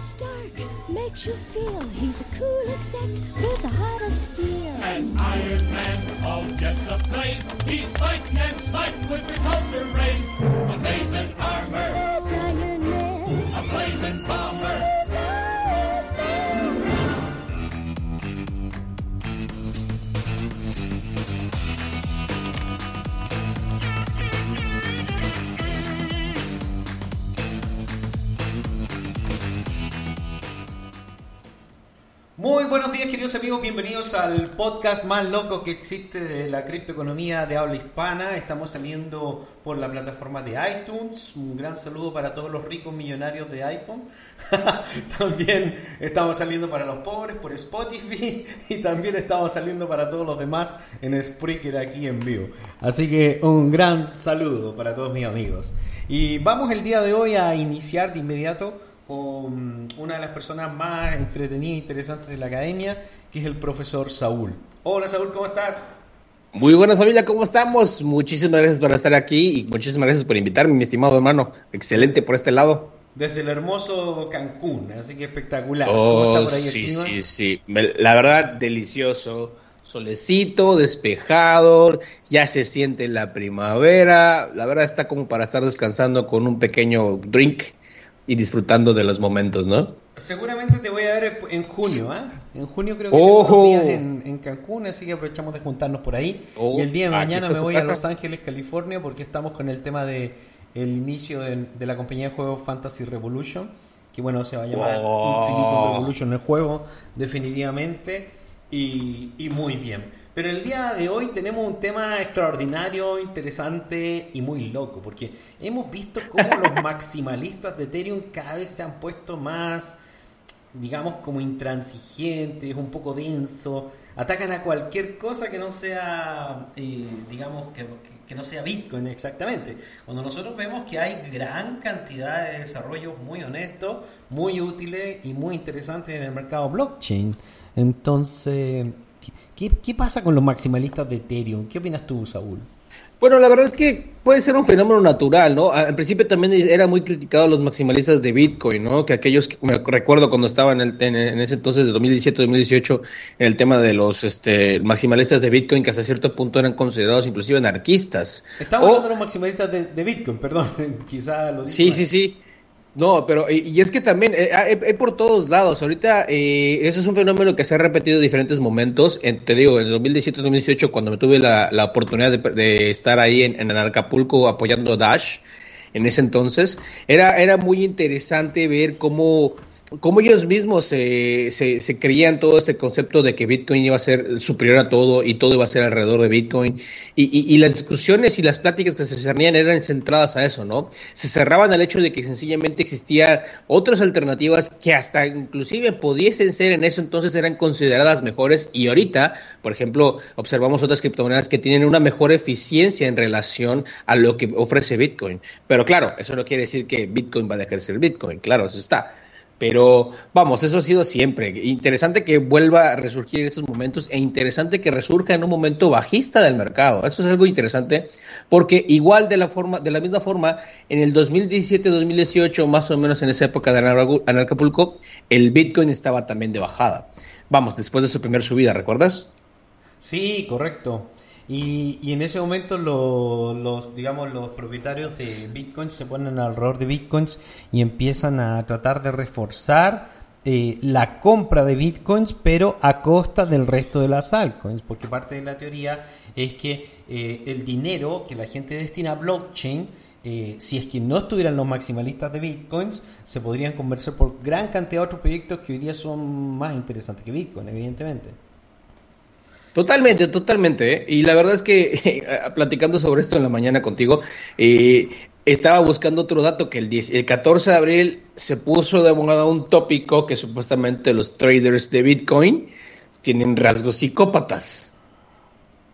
Stark makes you feel he's a cool exec with a heart of steel. As Iron Man, all jets ablaze, he's fighting and smiting with repulsor rays. Amazing Muy buenos días queridos amigos, bienvenidos al podcast más loco que existe de la criptoeconomía de habla hispana. Estamos saliendo por la plataforma de iTunes. Un gran saludo para todos los ricos millonarios de iPhone. también estamos saliendo para los pobres por Spotify y también estamos saliendo para todos los demás en Spreaker aquí en vivo. Así que un gran saludo para todos mis amigos. Y vamos el día de hoy a iniciar de inmediato con una de las personas más entretenidas e interesantes de la academia, que es el profesor Saúl. Hola Saúl, ¿cómo estás? Muy buenas familia, ¿cómo estamos? Muchísimas gracias por estar aquí y muchísimas gracias por invitarme, mi estimado hermano. Excelente por este lado. Desde el hermoso Cancún, así que espectacular. Oh, ¿Cómo está por ahí sí, sí, sí. La verdad, delicioso. Solecito, despejado, ya se siente la primavera. La verdad está como para estar descansando con un pequeño drink y disfrutando de los momentos, ¿no? Seguramente te voy a ver en junio, ¿ah? En junio creo que tengo días en, en Cancún, así que aprovechamos de juntarnos por ahí. Oh, y el día de mañana me voy casa. a Los Ángeles, California, porque estamos con el tema de el inicio de, de la compañía de juegos Fantasy Revolution, que bueno, se va a llamar Oh. Infinito Revolution el juego, definitivamente, y, y muy bien. Pero el día de hoy tenemos un tema extraordinario, interesante y muy loco, porque hemos visto cómo los maximalistas de Ethereum cada vez se han puesto más, digamos, como intransigentes, un poco denso, atacan a cualquier cosa que no sea, eh, digamos, que, que- que no sea Bitcoin exactamente. Cuando nosotros vemos que hay gran cantidad de desarrollos muy honestos, muy útiles y muy interesantes en el mercado blockchain. Entonces, ¿qué, pasa con los maximalistas de Ethereum? ¿Qué opinas tú, Saúl? Bueno, la verdad es que puede ser un fenómeno natural, ¿no? Al principio también era muy criticado los maximalistas de Bitcoin, ¿no? Que aquellos, que me recuerdo cuando estaba en, el, en, en ese entonces de 2017-2018, en el tema de los este, maximalistas de Bitcoin, que hasta cierto punto eran considerados inclusive anarquistas. Estamos O- hablando de los maximalistas de, de Bitcoin, perdón, quizá lo Sí, sí, sí. No, pero y, es que también eh, hay, hay por todos lados. Ahorita eh, ese es un fenómeno que se ha repetido en diferentes momentos. En- te digo, en el 2017-2018, cuando me tuve la, la oportunidad de, de estar ahí en, en Acapulco apoyando a Dash, en ese entonces, era, era muy interesante ver cómo, cómo ellos mismos se, se, creían todo este concepto de que Bitcoin iba a ser superior a todo y todo iba a ser alrededor de Bitcoin. Y las discusiones y las pláticas que se cernían eran centradas a eso, ¿no? Se cerraban al hecho de que sencillamente existían otras alternativas que hasta inclusive pudiesen ser en eso entonces eran consideradas mejores y ahorita, por ejemplo, observamos otras criptomonedas que tienen una mejor eficiencia en relación a lo que ofrece Bitcoin. Pero claro, eso no quiere decir que Bitcoin va a dejar de ser Bitcoin, claro, eso está. Pero vamos, eso ha sido siempre. Interesante que vuelva a resurgir en estos momentos e interesante que resurja en un momento bajista del mercado. Eso es algo interesante porque igual de la forma, de la misma forma, en el 2017-2018, más o menos en esa época de Anarcapulco, el Bitcoin estaba también de bajada. Vamos, después de su primera subida, ¿recuerdas? Sí, correcto. Y, y en ese momento lo- los, digamos, los propietarios de bitcoins se ponen alrededor de bitcoins y empiezan a tratar de reforzar eh, la compra de bitcoins, pero a costa del resto de las altcoins, porque parte de la teoría es que eh, el dinero que la gente destina a blockchain eh, si es que no estuvieran los maximalistas de bitcoins, se podrían conversar por gran cantidad de otros proyectos que hoy día son más interesantes que bitcoin, evidentemente. Totalmente, totalmente. ¿eh? Y la verdad es que platicando sobre esto en la mañana contigo, eh, estaba buscando otro dato que el, 10 el 14 de abril se puso de moda un tópico que supuestamente los traders de Bitcoin tienen rasgos psicópatas.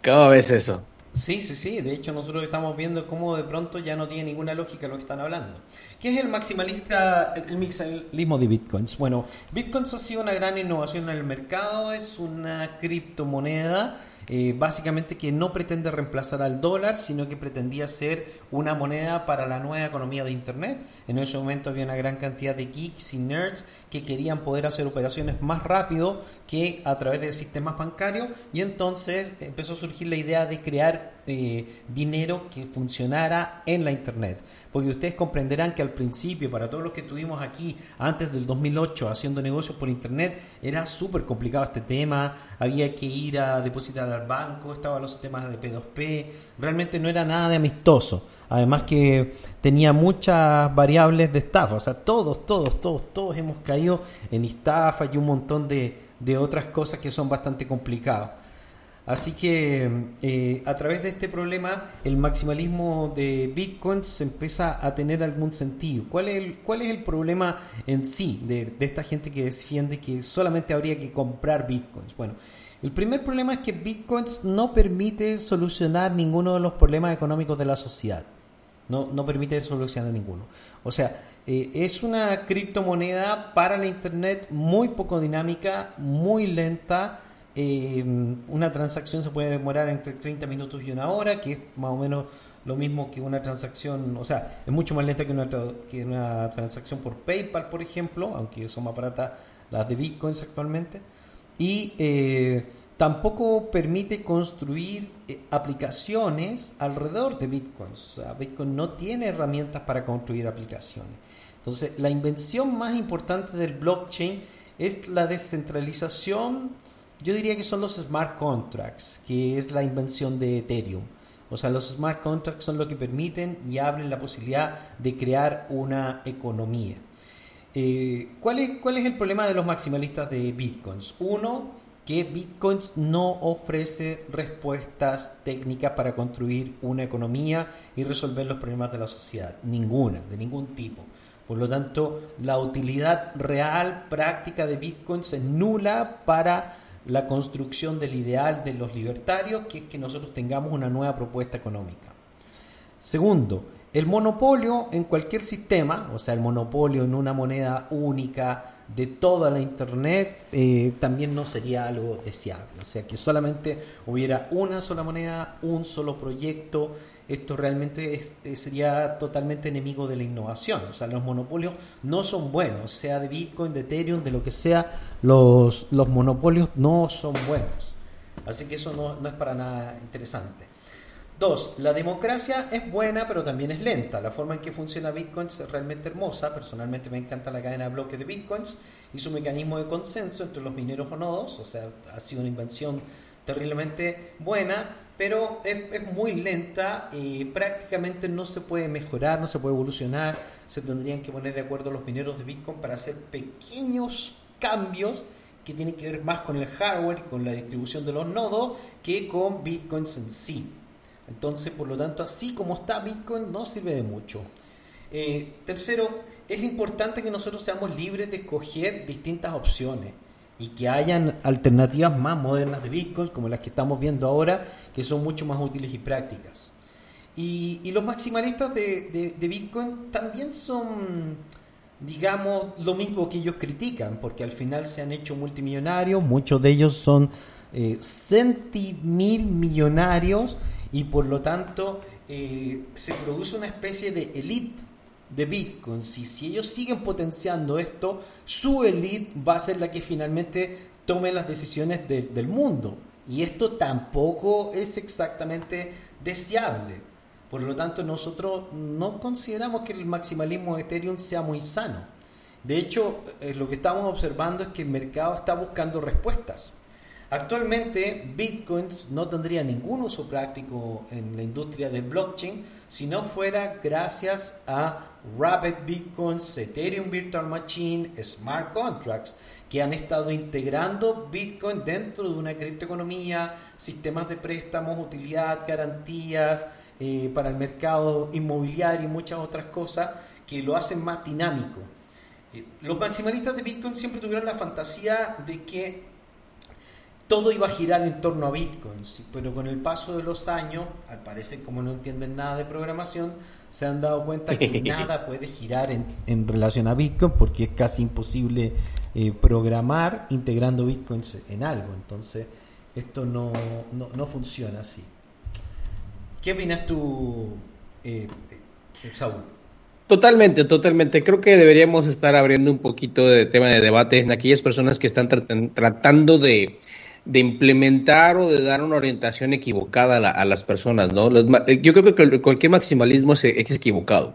¿Cómo ves eso? Sí, sí, sí. De hecho, nosotros estamos viendo cómo de pronto ya no tiene ninguna lógica lo que están hablando. ¿Qué es el maximalista, el maximalismo de bitcoins? Bueno, bitcoins ha sido una gran innovación en el mercado. Es una criptomoneda eh, básicamente que no pretende reemplazar al dólar, sino que pretendía ser una moneda para la nueva economía de Internet. En ese momento había una gran cantidad de geeks y nerds que querían poder hacer operaciones más rápido que a través de sistemas bancarios y entonces empezó a surgir la idea de crear eh, dinero que funcionara en la Internet. Porque ustedes comprenderán que al principio, para todos los que estuvimos aquí antes del 2008 haciendo negocios por Internet, era súper complicado este tema, había que ir a depositar al banco, estaban los sistemas de P2P, realmente no era nada de amistoso. Además que tenía muchas variables de estafa, o sea, todos, todos, todos, todos hemos caído en estafa y un montón de, de otras cosas que son bastante complicadas. Así que eh, a través de este problema el maximalismo de Bitcoin se empieza a tener algún sentido. ¿Cuál es el, cuál es el problema en sí de, de esta gente que defiende que solamente habría que comprar Bitcoins? Bueno, el primer problema es que Bitcoins no permite solucionar ninguno de los problemas económicos de la sociedad. No, no permite solucionar ninguno. O sea, eh, es una criptomoneda para la Internet muy poco dinámica, muy lenta. Eh, una transacción se puede demorar entre 30 minutos y una hora, que es más o menos lo mismo que una transacción, o sea, es mucho más lenta que una, transacción por PayPal, por ejemplo, aunque son más baratas las de Bitcoins actualmente. Y eh, tampoco permite construir aplicaciones alrededor de Bitcoin. O sea, Bitcoin no tiene herramientas para construir aplicaciones. Entonces, la invención más importante del blockchain es la descentralización. Yo diría que son los smart contracts, que es la invención de Ethereum. O sea, los smart contracts son lo que permiten y abren la posibilidad de crear una economía. Eh, ¿cuál, es, ¿Cuál es el problema de los maximalistas de bitcoins? Uno, que Bitcoin no ofrece respuestas técnicas para construir una economía y resolver los problemas de la sociedad. Ninguna, de ningún tipo. Por lo tanto, la utilidad real, práctica de Bitcoin es nula para la construcción del ideal de los libertarios, que es que nosotros tengamos una nueva propuesta económica. Segundo, el monopolio en cualquier sistema, o sea, el monopolio en una moneda única, de toda la Internet eh, también no sería algo deseable. O sea, que solamente hubiera una sola moneda, un solo proyecto, esto realmente eh, sería totalmente enemigo de la innovación. O sea, los monopolios no son buenos, sea de Bitcoin, de Ethereum, de lo que sea, los, los monopolios no son buenos. Así que eso no, no es para nada interesante. Dos, la democracia es buena, pero también es lenta. La forma en que funciona Bitcoin es realmente hermosa. Personalmente me encanta la cadena de bloques de Bitcoins y su mecanismo de consenso entre los mineros o nodos. O sea, ha sido una invención terriblemente buena, pero es, muy lenta y prácticamente no se puede mejorar, no se puede evolucionar. Se tendrían que poner de acuerdo los mineros de Bitcoin para hacer pequeños cambios que tienen que ver más con el hardware, con la distribución de los nodos, que con Bitcoins en sí. Entonces, por lo tanto, así como está Bitcoin, no sirve de mucho. Eh, tercero, es importante que nosotros seamos libres de escoger distintas opciones y que hayan alternativas más modernas de Bitcoin, como las que estamos viendo ahora, que son mucho más útiles y prácticas. Y, los maximalistas de, Bitcoin también son, digamos, lo mismo que ellos critican, porque al final se han hecho multimillonarios, muchos de ellos son eh, centimil millonarios y por lo tanto eh, se produce una especie de elite de Bitcoin. Si, si ellos siguen potenciando esto, su elite va a ser la que finalmente tome las decisiones del mundo. Y esto tampoco es exactamente deseable. Por lo tanto, nosotros no consideramos que el maximalismo de Ethereum sea muy sano. De hecho, eh, lo que estamos observando es que el mercado está buscando respuestas. Actualmente Bitcoin no tendría ningún uso práctico en la industria del blockchain si no fuera gracias a Rapid Bitcoins, Ethereum Virtual Machine, Smart Contracts, que han estado integrando Bitcoin dentro de una criptoeconomía, sistemas de préstamos, utilidad, garantías eh, para el mercado inmobiliario y muchas otras cosas que lo hacen más dinámico. Eh, los maximalistas de Bitcoin siempre tuvieron la fantasía de que todo iba a girar en torno a Bitcoin, pero con el paso de los años, al parecer como no entienden nada de programación, se han dado cuenta que nada puede girar en, relación a Bitcoin porque es casi imposible eh, programar integrando Bitcoins en algo. Entonces, Esto no, no, no funciona así. ¿Qué opinas tú, eh, eh, Saúl? Totalmente, totalmente. Creo que deberíamos estar abriendo un poquito de tema de debate en aquellas personas que están tratan- tratando de, de implementar o de dar una orientación equivocada a, la- a las personas, ¿no? Los yo creo que cual- cualquier maximalismo es, es equivocado.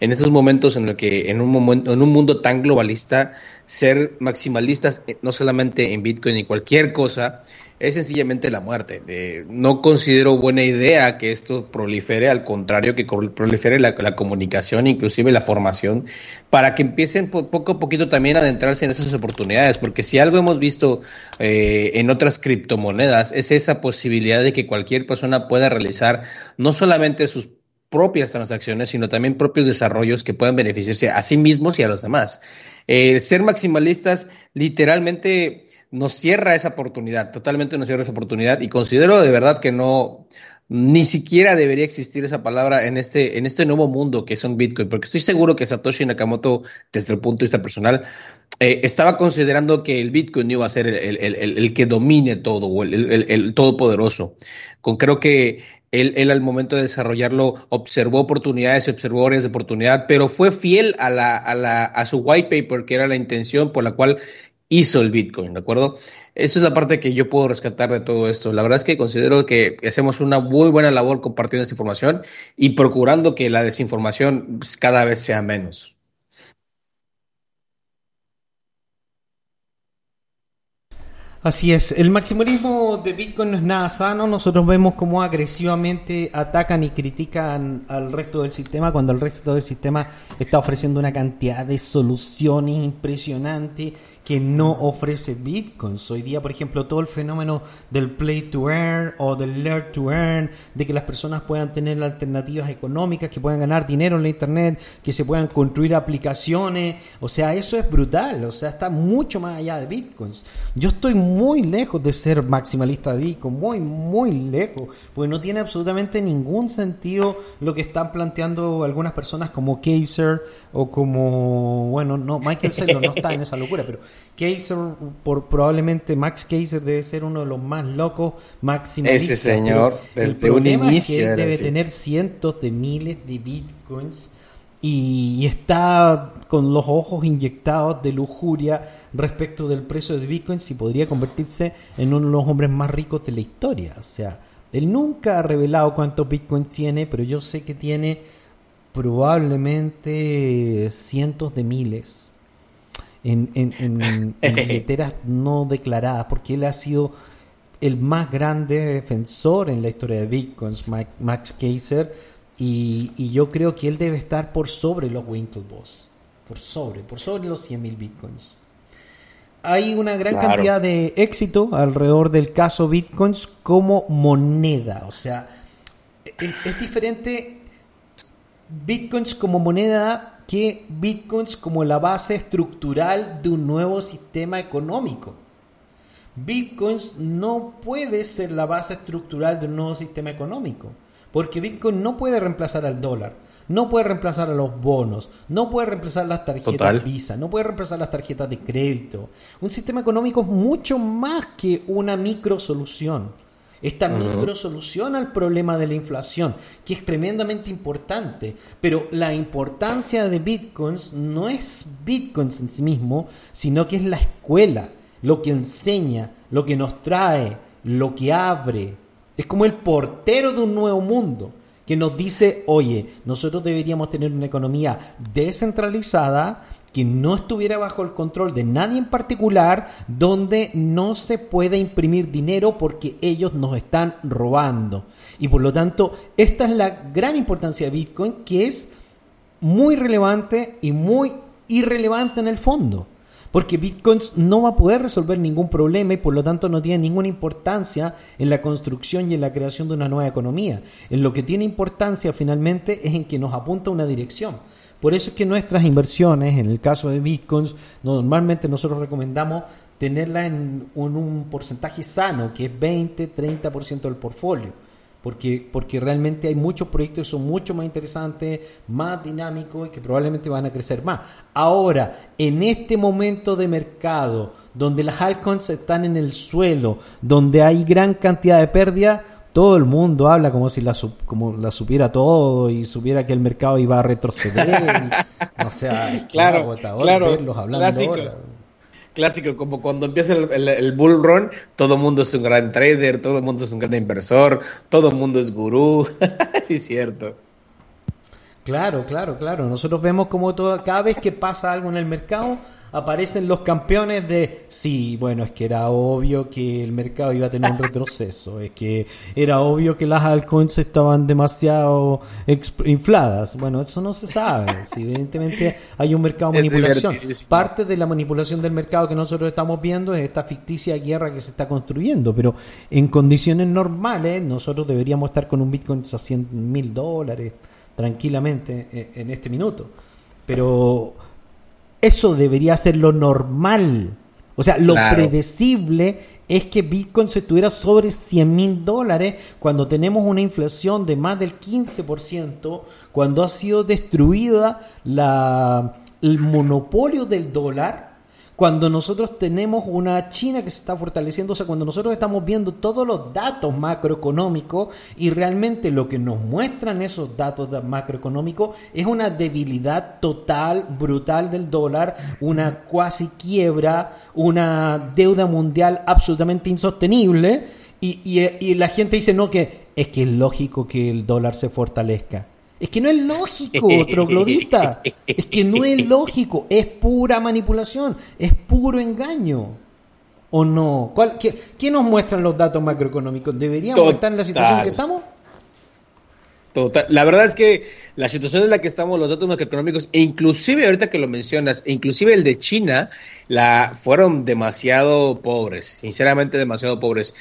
En estos momentos en el que en un momento, en un mundo tan globalista, ser maximalistas eh, no solamente en Bitcoin y cualquier cosa es sencillamente la muerte. Eh, no considero buena idea que esto prolifere, al contrario, que prolifere la, la comunicación, inclusive la formación, para que empiecen po- poco a poquito también a adentrarse en esas oportunidades, porque si algo hemos visto eh, en otras criptomonedas es esa posibilidad de que cualquier persona pueda realizar no solamente sus propias transacciones, sino también propios desarrollos que puedan beneficiarse a sí mismos y a los demás. Ser maximalistas literalmente nos cierra esa oportunidad, totalmente nos cierra esa oportunidad y considero de verdad que no, ni siquiera debería existir esa palabra en este, en este nuevo mundo que son Bitcoin, porque estoy seguro que Satoshi Nakamoto, desde el punto de vista personal, eh, estaba considerando que el Bitcoin iba a ser el, el- que domine todo, o el todopoderoso. Con, creo que él, él al momento de desarrollarlo observó oportunidades observó áreas de oportunidad, pero fue fiel a, la, a, la, a su white paper, que era la intención por la cual hizo el Bitcoin, ¿de acuerdo? Esa es la parte que yo puedo rescatar de todo esto. La verdad es que considero que hacemos una muy buena labor compartiendo esta información y procurando que la desinformación cada vez sea menos. Así es, el maximalismo de Bitcoin no es nada sano. Nosotros vemos cómo agresivamente atacan y critican al resto del sistema cuando el resto del sistema está ofreciendo una cantidad de soluciones impresionantes que no ofrece Bitcoins. Hoy día, por ejemplo, todo el fenómeno del play to earn o del learn to earn, de que las personas puedan tener alternativas económicas, que puedan ganar dinero en la internet, que se puedan construir aplicaciones. O sea, eso es brutal. O sea, está mucho más allá de Bitcoins. Yo estoy muy lejos de ser maximalista de Bitcoin, muy, muy lejos, porque no tiene absolutamente ningún sentido lo que están planteando algunas personas como Kaiser o como, bueno, no, Michael Saylor no está en esa locura, pero Kaiser, por, probablemente Max Kaiser debe ser uno de los más locos. Ese señor, desde el un inicio es que él debe así. tener cientos de miles de Bitcoins y, y está con los ojos inyectados de lujuria respecto del precio de Bitcoin si podría convertirse en uno de los hombres más ricos de la historia. O sea, él nunca ha revelado cuántos Bitcoins tiene, pero yo sé que tiene probablemente cientos de miles en, en, en- en billeteras no declaradas, porque él ha sido el más grande defensor en la historia de Bitcoins, Mike- Max Kaiser, y, y yo creo que él debe estar por sobre los Winklevoss, por sobre, por sobre los 100.000 Bitcoins. Hay una gran Claro. cantidad de éxito alrededor del caso Bitcoins como moneda, o sea, es, es diferente Bitcoins como moneda que Bitcoins como la base estructural de un nuevo sistema económico. Bitcoins no puede ser la base estructural de un nuevo sistema económico, porque Bitcoin no puede reemplazar al dólar, no puede reemplazar a los bonos, no puede reemplazar las tarjetas Total. Visa, no puede reemplazar las tarjetas de crédito. Un sistema económico es mucho más que una microsolución. Esta microsolución al problema de la inflación, que es tremendamente importante, pero la importancia de Bitcoins no es Bitcoins en sí mismo, sino que es la escuela, lo que enseña, lo que nos trae, lo que abre. Es como el portero de un nuevo mundo que nos dice, oye, nosotros deberíamos tener una economía descentralizada que no estuviera bajo el control de nadie en particular, donde no se puede imprimir dinero porque ellos nos están robando. Y por lo tanto, esta es la gran importancia de Bitcoin, que es muy relevante y muy irrelevante en el fondo. Porque Bitcoin no va a poder resolver ningún problema y por lo tanto no tiene ninguna importancia en la construcción y en la creación de una nueva economía. En lo que tiene importancia finalmente es en que nos apunta una dirección. Por eso es que nuestras inversiones, en el caso de Bitcoins, normalmente nosotros recomendamos tenerla en un, un porcentaje sano, que es 20-30% del portfolio. Porque, porque realmente hay muchos proyectos que son mucho más interesantes, más dinámicos y que probablemente van a crecer más. Ahora, en este momento de mercado, donde las altcoins están en el suelo, donde hay gran cantidad de pérdida, todo el mundo habla como si la, como la supiera todo y supiera que el mercado iba a retroceder. o sea, es claro, claro, verlos hablando clásico, Clásico, como cuando empieza el, bull run, todo mundo es un gran trader, todo mundo es un gran inversor, todo mundo es gurú. es cierto. Claro, claro, claro. Nosotros vemos como todo, cada vez que pasa algo en el mercado, aparecen los campeones de, sí, bueno, es que era obvio que el mercado iba a tener un retroceso, es que era obvio que las altcoins estaban demasiado infladas. Bueno, eso no se sabe, evidentemente hay un mercado de manipulación. Parte de la manipulación del mercado que nosotros estamos viendo es esta ficticia guerra que se está construyendo, pero en condiciones normales nosotros deberíamos estar con un Bitcoin a 100 mil dólares tranquilamente eh, en este minuto. Pero eso debería ser lo normal. O sea, lo predecible es que Bitcoin se tuviera sobre 100 mil dólares cuando tenemos una inflación de más del 15%, cuando ha sido destruida la, el monopolio del dólar cuando nosotros tenemos una China que se está fortaleciendo, o sea, cuando nosotros estamos viendo todos los datos macroeconómicos y realmente lo que nos muestran esos datos macroeconómicos es una debilidad total, brutal del dólar, una cuasi quiebra, una deuda mundial absolutamente insostenible y, y la gente dice, no, que es que es lógico que el dólar se fortalezca. Es que no es lógico, troglodita. Es que no es lógico. Es pura manipulación. Es puro engaño. ¿O no? ¿Cuál, qué, nos muestran los datos macroeconómicos? ¿Deberíamos estar en la situación en que estamos? Total. La verdad es que la situación en la que estamos, los datos macroeconómicos, e inclusive ahorita que lo mencionas, e inclusive el de China, la, fueron demasiado pobres, sinceramente demasiado pobres.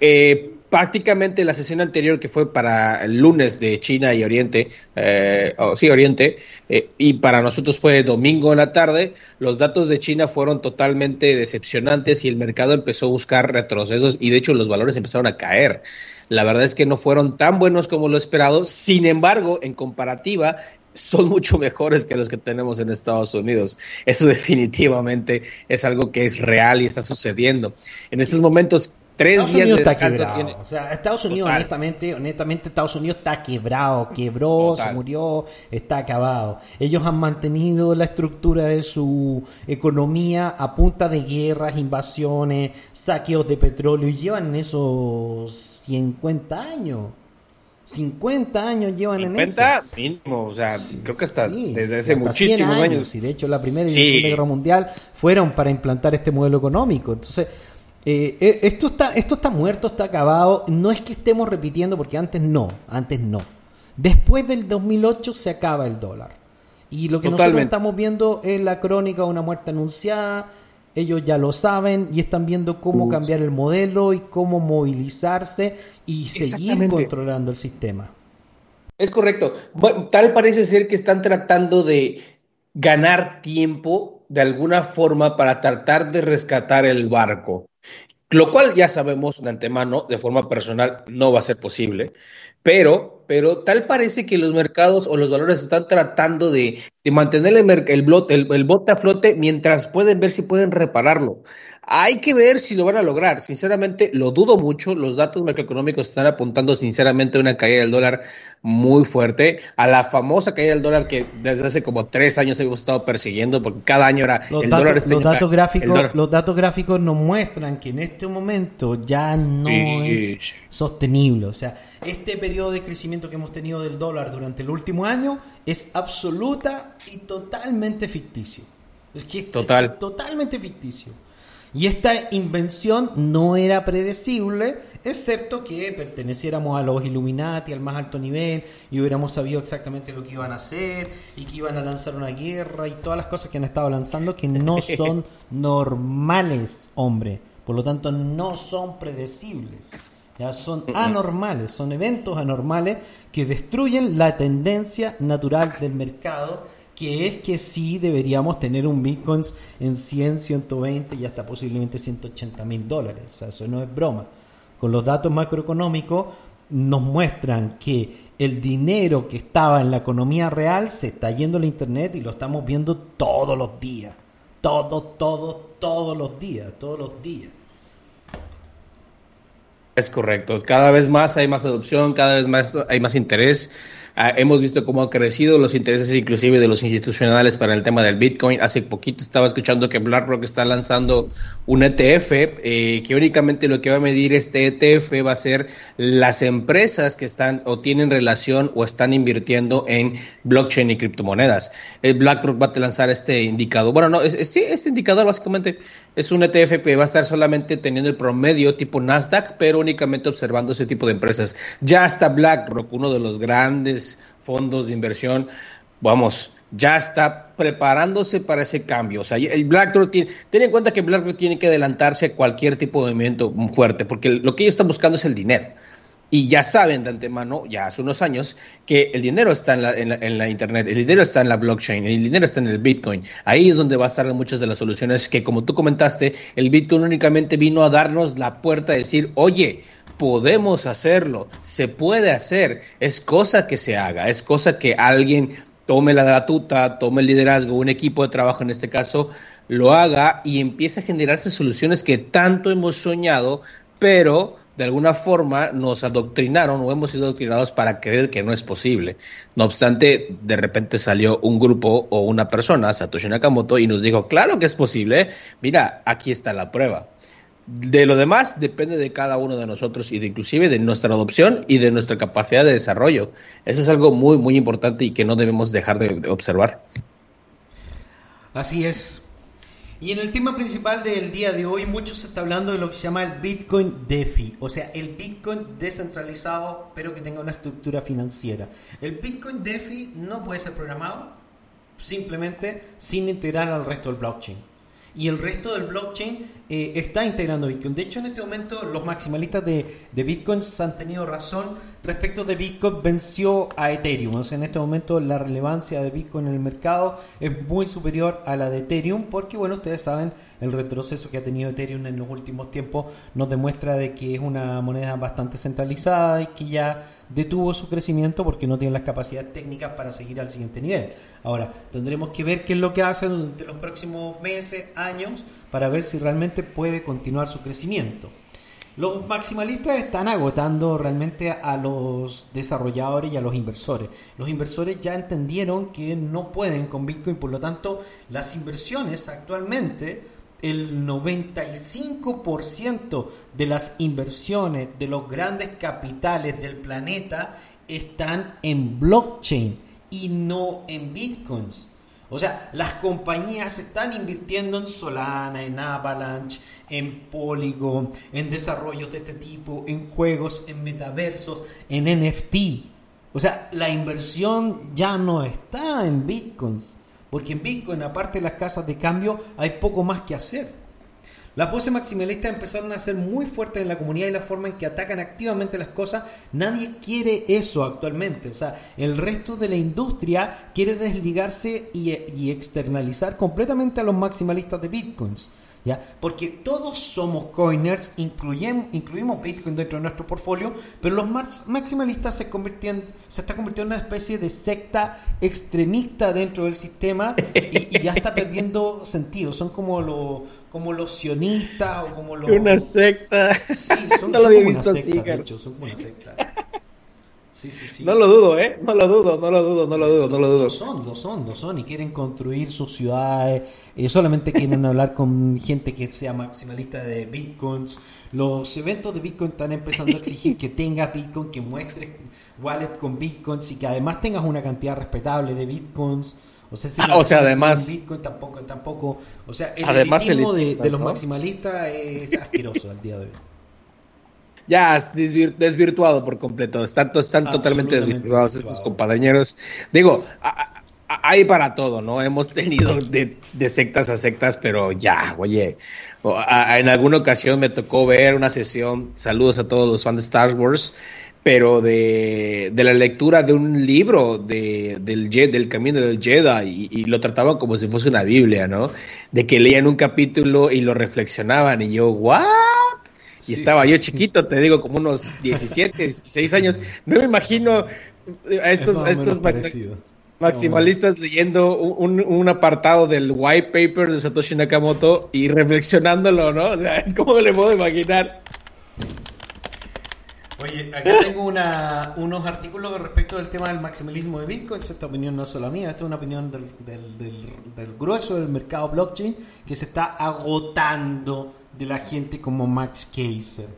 Eh, prácticamente la sesión anterior que fue para el lunes de China y Oriente, eh, sí, Oriente, eh, y para nosotros fue domingo en la tarde, los datos de China fueron totalmente decepcionantes y el mercado empezó a buscar retrocesos y de hecho los valores empezaron a caer. La verdad es que no fueron tan buenos como lo esperado, sin embargo, en comparativa, son mucho mejores que los que tenemos en Estados Unidos. Eso definitivamente es algo que es real y está sucediendo. En estos momentos Tres días de descanso tiene. O sea, Estados Unidos, honestamente, honestamente, Estados Unidos está quebrado, quebró, se murió, está acabado. Ellos han mantenido la estructura de su economía a punta de guerras, invasiones, saqueos de petróleo y llevan esos 50 años. 50 años llevan en eso. 50 mínimo, o sea, creo que hasta desde hace muchísimos años. Y de hecho la primera y la segunda guerra mundial fueron para implantar este modelo económico. Entonces, eh, eh, esto, está, esto está muerto, está acabado. No es que estemos repitiendo, porque antes no, antes no. Después del 2008 se acaba el dólar. Y lo que nosotros estamos viendo es la crónica de una muerte anunciada. Ellos ya lo saben y están viendo cómo cambiar el modelo y cómo movilizarse y seguir controlando el sistema. Es correcto. tal parece ser que están tratando de ganar tiempo de alguna forma para tratar de rescatar el barco. Lo cual ya sabemos de antemano, de forma personal, no va a ser posible. Pero, pero tal parece que los mercados o los valores están tratando de, mantener el, el, el bote a flote mientras pueden ver si pueden repararlo. Hay que ver si lo van a lograr. Sinceramente, lo dudo mucho. Los datos macroeconómicos están apuntando, sinceramente, a una caída del dólar muy fuerte. A la famosa caída del dólar que desde hace como tres años hemos estado persiguiendo, porque cada año era los el dólar. Este los, datos gráficos, los datos gráficos nos muestran que en este momento ya no es sostenible. O sea, este periodo de crecimiento que hemos tenido del dólar durante el último año es absoluta y totalmente ficticio. Es que Total. totalmente ficticio. Y esta invención no era predecible, excepto que perteneciéramos a los Illuminati al más alto nivel y hubiéramos sabido exactamente lo que iban a hacer y que iban a lanzar una guerra y todas las cosas que han estado lanzando que no son normales, hombre. Por lo tanto, no son predecibles. Ya son anormales, son eventos anormales que destruyen la tendencia natural del mercado que es que sí deberíamos tener un Bitcoin en 100, 120 y hasta posiblemente 180 mil dólares. Eso no es broma. Con los datos macroeconómicos, nos muestran que el dinero que estaba en la economía real se está yendo a internet y lo estamos viendo todos los días. Todos, todos, todos los días, todos los días. Es correcto. Cada vez más hay más adopción, cada vez más hay más interés. Ah, hemos visto cómo han crecido los intereses inclusive de los institucionales para el tema del Bitcoin. Hace poquito estaba escuchando que BlackRock está lanzando un ETF eh, que únicamente lo que va a medir este ETF va a ser las empresas que están o tienen relación o están invirtiendo en blockchain y criptomonedas. El BlackRock va a lanzar este indicador. Bueno, no, es, sí, este indicador básicamente es un ETF que va a estar solamente teniendo el promedio tipo Nasdaq, pero únicamente observando ese tipo de empresas. Ya está BlackRock, uno de los grandes fondos de inversión, vamos, ya está preparándose para ese cambio. O sea, el BlackRock tiene, ten en cuenta que BlackRock tiene que adelantarse a cualquier tipo de movimiento fuerte, porque lo que ellos están buscando es el dinero. Y ya saben de antemano, ya hace unos años, que el dinero está en la, Internet, el dinero está en la blockchain, el dinero está en el Bitcoin. Ahí es donde va a estar muchas de las soluciones que, como tú comentaste, el Bitcoin únicamente vino a darnos la puerta a decir, oye, podemos hacerlo, se puede hacer, es cosa que se haga, es cosa que alguien tome la batuta, tome el liderazgo, un equipo de trabajo en este caso, lo haga y empiece a generarse soluciones que tanto hemos soñado, pero de alguna forma nos adoctrinaron o hemos sido adoctrinados para creer que no es posible. No obstante, de repente salió un grupo o una persona, Satoshi Nakamoto, y nos dijo, claro que es posible, mira, aquí está la prueba. De lo demás depende de cada uno de nosotros y de inclusive de nuestra adopción y de nuestra capacidad de desarrollo. Eso es algo muy, muy importante y que no debemos dejar de observar. Así es. Y en el tema principal del día de hoy, mucho se está hablando de lo que se llama el Bitcoin DeFi, o sea, el Bitcoin descentralizado, pero que tenga una estructura financiera. El Bitcoin DeFi no puede ser programado simplemente sin integrar al resto del blockchain y el resto del blockchain eh, está integrando Bitcoin. De hecho, en este momento los maximalistas de, de Bitcoin han tenido razón respecto de Bitcoin venció a Ethereum. O sea, en este momento la relevancia de Bitcoin en el mercado es muy superior a la de Ethereum porque, bueno, ustedes saben, el retroceso que ha tenido Ethereum en los últimos tiempos nos demuestra de que es una moneda bastante centralizada y que ya detuvo su crecimiento porque no tiene las capacidades técnicas para seguir al siguiente nivel. Ahora, tendremos que ver qué es lo que hace durante los próximos meses, años, para ver si realmente puede continuar su crecimiento. Los maximalistas están agotando realmente a los desarrolladores y a los inversores. Los inversores ya entendieron que no pueden con Bitcoin, por lo tanto, las inversiones actualmente, el 95% de las inversiones de los grandes capitales del planeta están en blockchain y no en bitcoins. O sea, las compañías están invirtiendo en Solana, en Avalanche, en Polygon, en desarrollos de este tipo, en juegos, en metaversos, en NFT. O sea, la inversión ya no está en bitcoins, porque en bitcoin, aparte de las casas de cambio, hay poco más que hacer. Las voces maximalistas empezaron a ser muy fuertes en la comunidad y la forma en que atacan activamente las cosas. Nadie quiere eso actualmente. O sea, el resto de la industria quiere desligarse y, y externalizar completamente a los maximalistas de bitcoins. Porque todos somos coiners, incluimos Bitcoin dentro de nuestro portfolio, pero los maximalistas se, convirtieron, se está convirtiendo en una especie de secta extremista dentro del sistema y, ya está perdiendo sentido. Son como los como los sionistas o como los... Una secta. Sí, son, no lo había visto así, son como una secta. No lo dudo, ¿eh? No lo dudo, no lo dudo, no lo dudo, no lo dudo. son, lo son, lo son. Y quieren construir sus ciudades. Eh, solamente quieren hablar con gente que sea maximalista de bitcoins. Los eventos de bitcoin están empezando a exigir que tenga bitcoin, que muestres wallet con bitcoins y que además tengas una cantidad respetable de bitcoins. O sea, si ah, o sea además. Bitcoin tampoco, tampoco. O sea, el además de, de, los maximalistas es asqueroso al día de hoy ya desvirtuado por completo. Están, están totalmente desvirtuados estos compañeros. Digo, hay para todo, ¿no? Hemos tenido de, sectas a sectas, pero ya, oye. en alguna ocasión me tocó ver una sesión, saludos a todos los fans de Star Wars, pero de, la lectura de un libro de, del, del camino del Jedi y, y, lo trataban como si fuese una Biblia, ¿no? De que leían un capítulo y lo reflexionaban y yo, ¿what? Y Sí, estaba sí, yo sí. chiquito, te digo, como unos 17, 16 años. No me imagino a estos, Es a estos maximalistas leyendo un, un apartado del white paper de Satoshi Nakamoto y reflexionándolo, ¿no? O sea, ¿cómo le puedo imaginar? Oye, aquí tengo una- unos artículos respecto del tema del maximalismo de Bitcoin. Esta opinión no es solo mía, esta es una opinión del, del- del- del grueso del mercado blockchain que se está agotando de la gente como Max Keiser.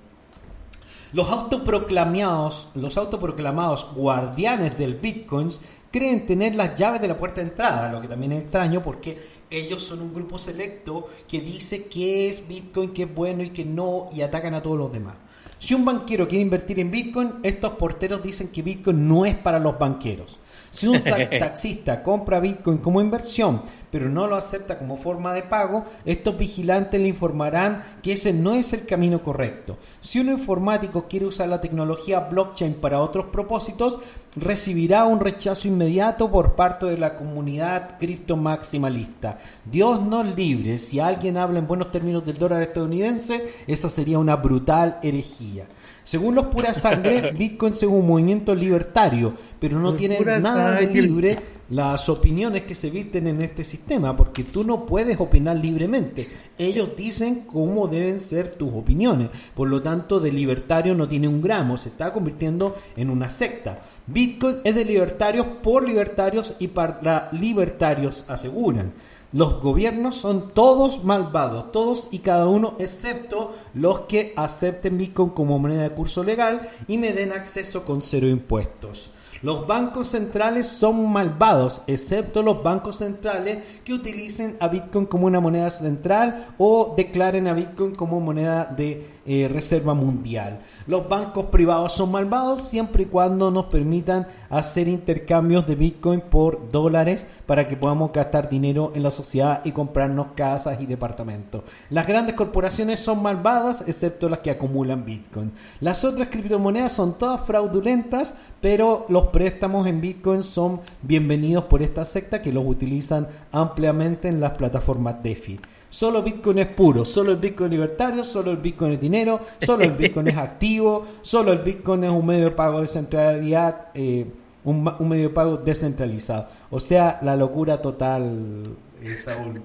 Los autoproclamados, los autoproclamados guardianes del Bitcoin creen tener las llaves de la puerta de entrada, lo que también es extraño porque ellos son un grupo selecto que dice qué es Bitcoin, qué es bueno y qué no, y atacan a todos los demás. Si un banquero quiere invertir en Bitcoin, estos porteros dicen que Bitcoin no es para los banqueros. Si un taxista compra Bitcoin como inversión, pero no lo acepta como forma de pago, estos vigilantes le informarán que ese no es el camino correcto. Si un informático quiere usar la tecnología blockchain para otros propósitos, recibirá un rechazo inmediato por parte de la comunidad cripto maximalista. Dios nos libre, si alguien habla en buenos términos del dólar estadounidense, esa sería una brutal herejía. Según los pura sangre, Bitcoin es un movimiento libertario, pero no Los tiene nada de libre las opiniones que se visten en este sistema, porque tú no puedes opinar libremente. Ellos dicen cómo deben ser tus opiniones. Por lo tanto, de libertario no tiene un gramo, se está convirtiendo en una secta. Bitcoin es de libertarios por libertarios y para libertarios, aseguran. Los gobiernos son todos malvados, todos y cada uno, excepto los que acepten Bitcoin como moneda de curso legal y me den acceso con cero impuestos. Los bancos centrales son malvados, excepto los bancos centrales que utilicen a Bitcoin como una moneda central o declaren a Bitcoin como moneda de eh, reserva mundial. Los bancos privados son malvados siempre y cuando nos permitan hacer intercambios de Bitcoin por dólares para que podamos gastar dinero en la sociedad y comprarnos casas y departamentos. Las grandes corporaciones son malvadas excepto las que acumulan Bitcoin. Las otras criptomonedas son todas fraudulentas, pero los préstamos en Bitcoin son bienvenidos por esta secta que los utilizan ampliamente en las plataformas DeFi. Solo Bitcoin es puro, solo el Bitcoin libertario, solo el Bitcoin es dinero, solo el Bitcoin es activo, solo el Bitcoin es un medio de pago de centralidad, eh, un, medio de pago descentralizado. O sea, la locura total, eh, Saúl.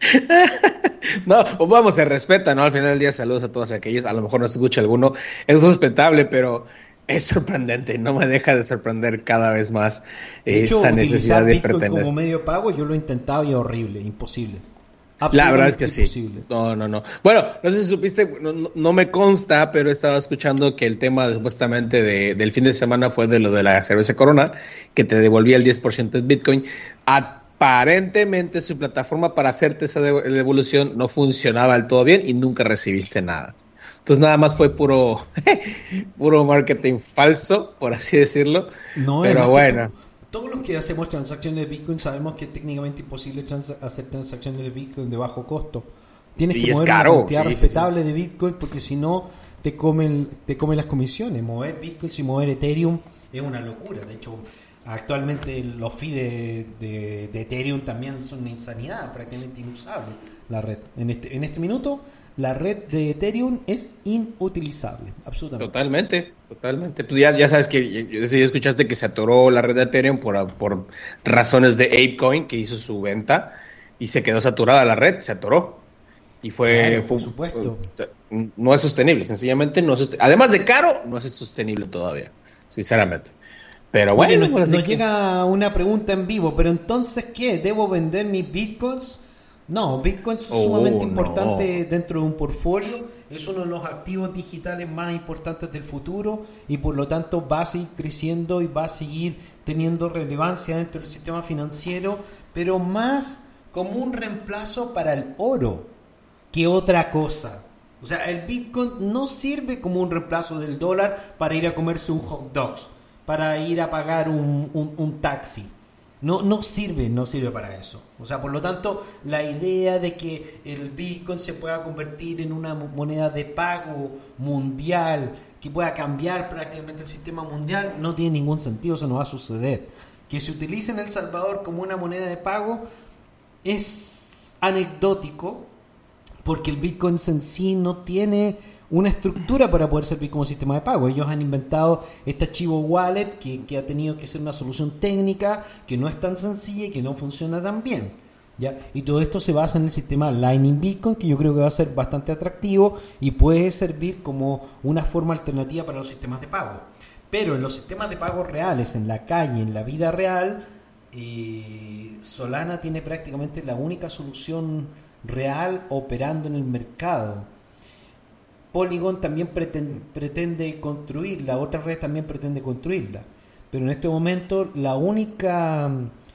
No, pues vamos, se respeta, ¿no? Al final del día, saludos a todos aquellos. A lo mejor no se escucha alguno. Es respetable, pero es sorprendente. No me deja de sorprender cada vez más hecho, esta necesidad de Bitcoin pertenecer. como medio de pago, yo lo he intentado y es horrible, imposible. La verdad es que sí. No, no, no. Bueno, no sé si supiste, no, no- no me consta, pero estaba escuchando que el tema supuestamente de, del fin de semana fue de lo de la cerveza Corona, que te devolvía el 10% de Bitcoin. Aparentemente su plataforma para hacerte esa de- devolución no funcionaba del todo bien y nunca recibiste nada. Entonces nada más fue puro, puro marketing falso, por así decirlo. No, pero que bueno. Todos los que hacemos transacciones de Bitcoin sabemos que es técnicamente imposible trans- hacer transacciones de Bitcoin de bajo costo. Tienes Y que mover caro, una cantidad sí, sí, respetable de Bitcoin porque si no te comen, te comen las comisiones. Mover Bitcoin y mover Ethereum es una locura. De hecho, actualmente los fees de, de- de Ethereum también son una insanidad, prácticamente inusable la red. En este, en este minuto, la red de Ethereum es inutilizable, absolutamente. Totalmente, totalmente. Pues ya, ya sabes que ya, ya escuchaste que se atoró la red de Ethereum por, por razones de Apecoin que hizo su venta y se quedó saturada la red, se atoró. Y fue, Claro, por fue- supuesto. fue- no es sostenible, sencillamente no es Además de caro, no es sostenible todavía, sinceramente. Pero Oye, bueno, nos, pues nos así que- llega una pregunta en vivo, pero entonces, ¿qué? ¿Debo vender mis bitcoins? No, bitcoins es Oh, sumamente no. importante dentro de un portfolio, es uno de los activos digitales más importantes del futuro y por lo tanto va a seguir creciendo y va a seguir teniendo relevancia dentro del sistema financiero, pero más como un reemplazo para el oro que otra cosa. O sea, el Bitcoin no sirve como un reemplazo del dólar para ir a comerse un hot dogs, para ir a pagar un, un- un taxi. No, no sirve, no sirve para eso. O sea, por lo tanto, la idea de que el Bitcoin se pueda convertir en una mo- moneda de pago mundial, que pueda cambiar prácticamente el sistema mundial, no tiene ningún sentido, eso no va a suceder. Que se utilice en El Salvador como una moneda de pago es anecdótico, porque el Bitcoin en sí no tiene una estructura para poder servir como sistema de pago. Ellos han inventado este Chivo Wallet que, que ha tenido que ser una solución técnica que no es tan sencilla y que no funciona tan bien. ¿ya? Y todo esto se basa en el sistema Lightning Bitcoin, que yo creo que va a ser bastante atractivo y puede servir como una forma alternativa para los sistemas de pago. Pero en los sistemas de pago reales, en la calle, en la vida real, eh, Solana tiene prácticamente la única solución real operando en el mercado Polygon también pretende, construirla, otra red también pretende construirla. Pero en este momento la única,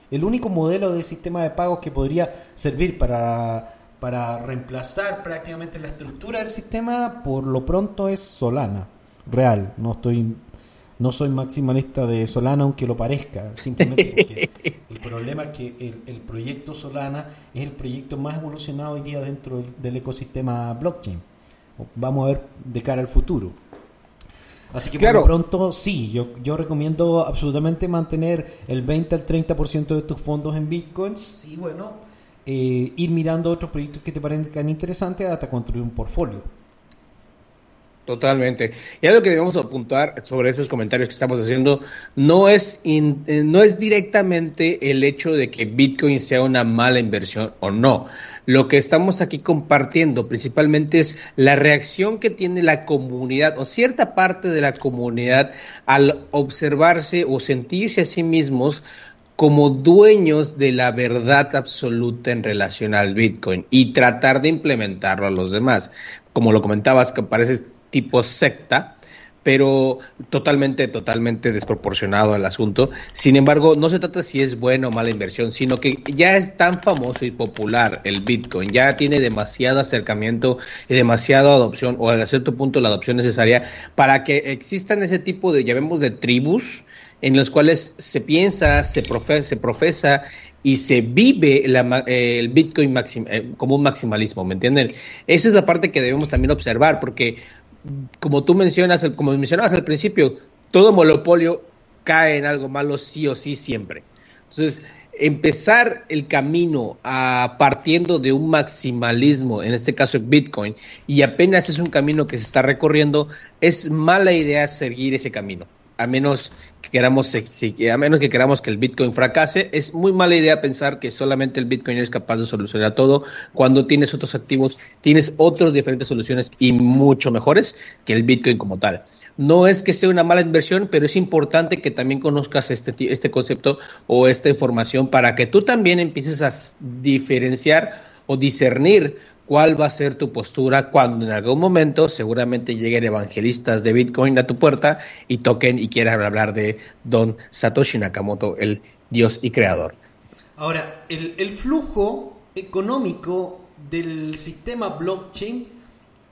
el único modelo de sistema de pagos que podría servir para, reemplazar prácticamente la estructura del sistema, por lo pronto es Solana, real. No estoy no soy maximalista de Solana, aunque lo parezca, simplemente porque el problema es que el, proyecto Solana es el proyecto más evolucionado hoy día dentro del ecosistema blockchain vamos a ver de cara al futuro. Así que por lo pronto sí, yo, yo recomiendo absolutamente mantener el 20 al 30% de tus fondos en bitcoins y bueno, eh, ir mirando otros proyectos que te parezcan interesantes hasta construir un portfolio. Totalmente. Y algo que debemos apuntar sobre esos comentarios que estamos haciendo, no es, eh, no es directamente el hecho de que Bitcoin sea una mala inversión o no. Lo que estamos aquí compartiendo principalmente es la reacción que tiene la comunidad o cierta parte de la comunidad al observarse o sentirse a sí mismos como dueños de la verdad absoluta en relación al Bitcoin y tratar de implementarlo a los demás. Como lo comentabas, que parece tipo secta, pero totalmente, totalmente desproporcionado el asunto. Sin embargo, no se trata si es buena o mala inversión, sino que ya es tan famoso y popular el Bitcoin, ya tiene demasiado acercamiento y demasiada adopción, o a cierto punto la adopción necesaria para que existan ese tipo de, llamemos de tribus, en los cuales se piensa, se, se profesa y se vive eh, el Bitcoin eh, como un maximalismo, ¿me entienden? Esa es la parte que debemos también observar, porque como tú mencionas, como mencionabas al principio, todo monopolio cae en algo malo sí o sí siempre. Entonces, empezar el camino a partiendo de un maximalismo, en este caso Bitcoin, y apenas es un camino que se está recorriendo, es mala idea seguir ese camino a menos que queramos a menos que queramos que el Bitcoin fracase, es muy mala idea pensar que solamente el Bitcoin es capaz de solucionar todo cuando tienes otros activos, tienes otras diferentes soluciones y mucho mejores que el Bitcoin como tal. No es que sea una mala inversión, pero es importante que también conozcas este, este concepto o esta información para que tú también empieces a diferenciar o discernir cuál va a ser tu postura cuando en algún momento seguramente lleguen evangelistas de Bitcoin a tu puerta y toquen y quieran hablar de Don Satoshi Nakamoto, el dios y creador. Ahora, el, el flujo económico del sistema blockchain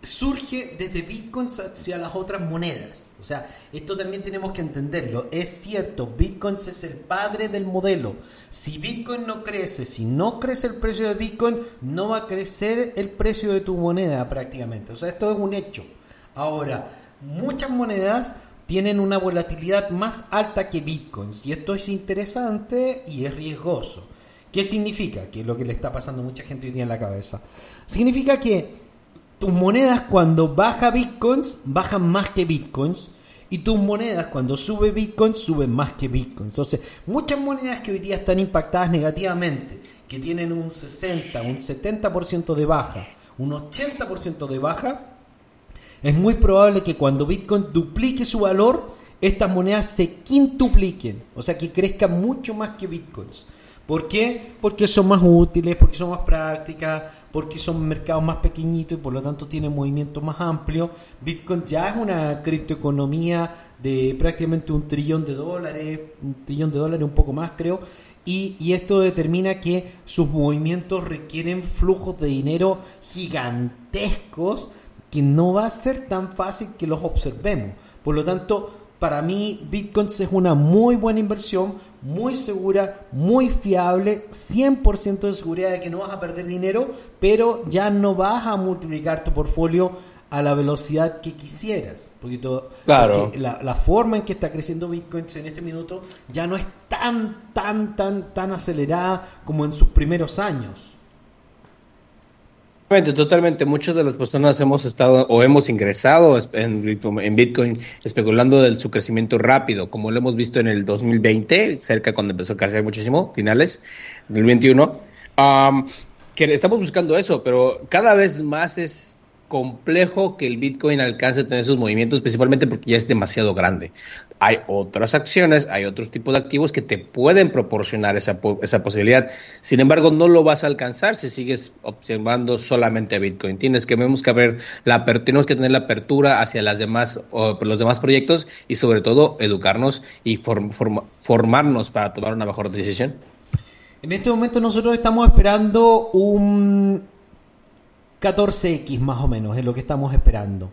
surge desde Bitcoin hacia las otras monedas. O sea, esto también tenemos que entenderlo. Es cierto, Bitcoin es el padre del modelo. Si Bitcoin no crece, si no crece el precio de Bitcoin, no va a crecer el precio de tu moneda prácticamente. O sea, esto es un hecho. Ahora, muchas monedas tienen una volatilidad más alta que Bitcoin. Y esto es interesante y es riesgoso. ¿Qué significa? Que es lo que le está pasando a mucha gente hoy día en la cabeza. Significa que tus monedas cuando baja bitcoins, bajan más que bitcoins. Y tus monedas cuando sube bitcoin, suben más que bitcoins. Entonces, muchas monedas que hoy día están impactadas negativamente, que tienen un 60, un 70% de baja, un 80% de baja, es muy probable que cuando bitcoin duplique su valor, estas monedas se quintupliquen. O sea, que crezcan mucho más que bitcoins. ¿Por qué? Porque son más útiles, porque son más prácticas, porque son mercados más pequeñitos y por lo tanto tienen movimiento más amplio. Bitcoin ya es una criptoeconomía de prácticamente un trillón de dólares, un trillón de dólares, un poco más creo, y, y esto determina que sus movimientos requieren flujos de dinero gigantescos que no va a ser tan fácil que los observemos. Por lo tanto, para mí Bitcoin es una muy buena inversión, muy segura, muy fiable, 100% de seguridad de que no vas a perder dinero, pero ya no vas a multiplicar tu portfolio a la velocidad que quisieras. Porque, claro. la, la, forma en que está creciendo Bitcoin en este minuto ya no es tan, tan, tan, tan acelerada como en sus primeros años. Totalmente, totalmente. Muchas de las personas hemos estado o hemos ingresado en, Bitcoin especulando de su crecimiento rápido, como lo hemos visto en el 2020, cerca cuando empezó a crecer muchísimo, finales, 2021. Um, que estamos buscando eso, pero cada vez más es complejo que el Bitcoin alcance tener esos movimientos, principalmente porque ya es demasiado grande. Hay otras acciones, hay otros tipos de activos que te pueden proporcionar esa, esa posibilidad. Sin embargo, no lo vas a alcanzar si sigues observando solamente Bitcoin. Tienes que, tenemos que ver la tenemos que tener la apertura hacia las demás, los demás proyectos y sobre todo educarnos y formarnos para tomar una mejor decisión. En este momento nosotros estamos esperando un 14X más o menos, es lo que estamos esperando.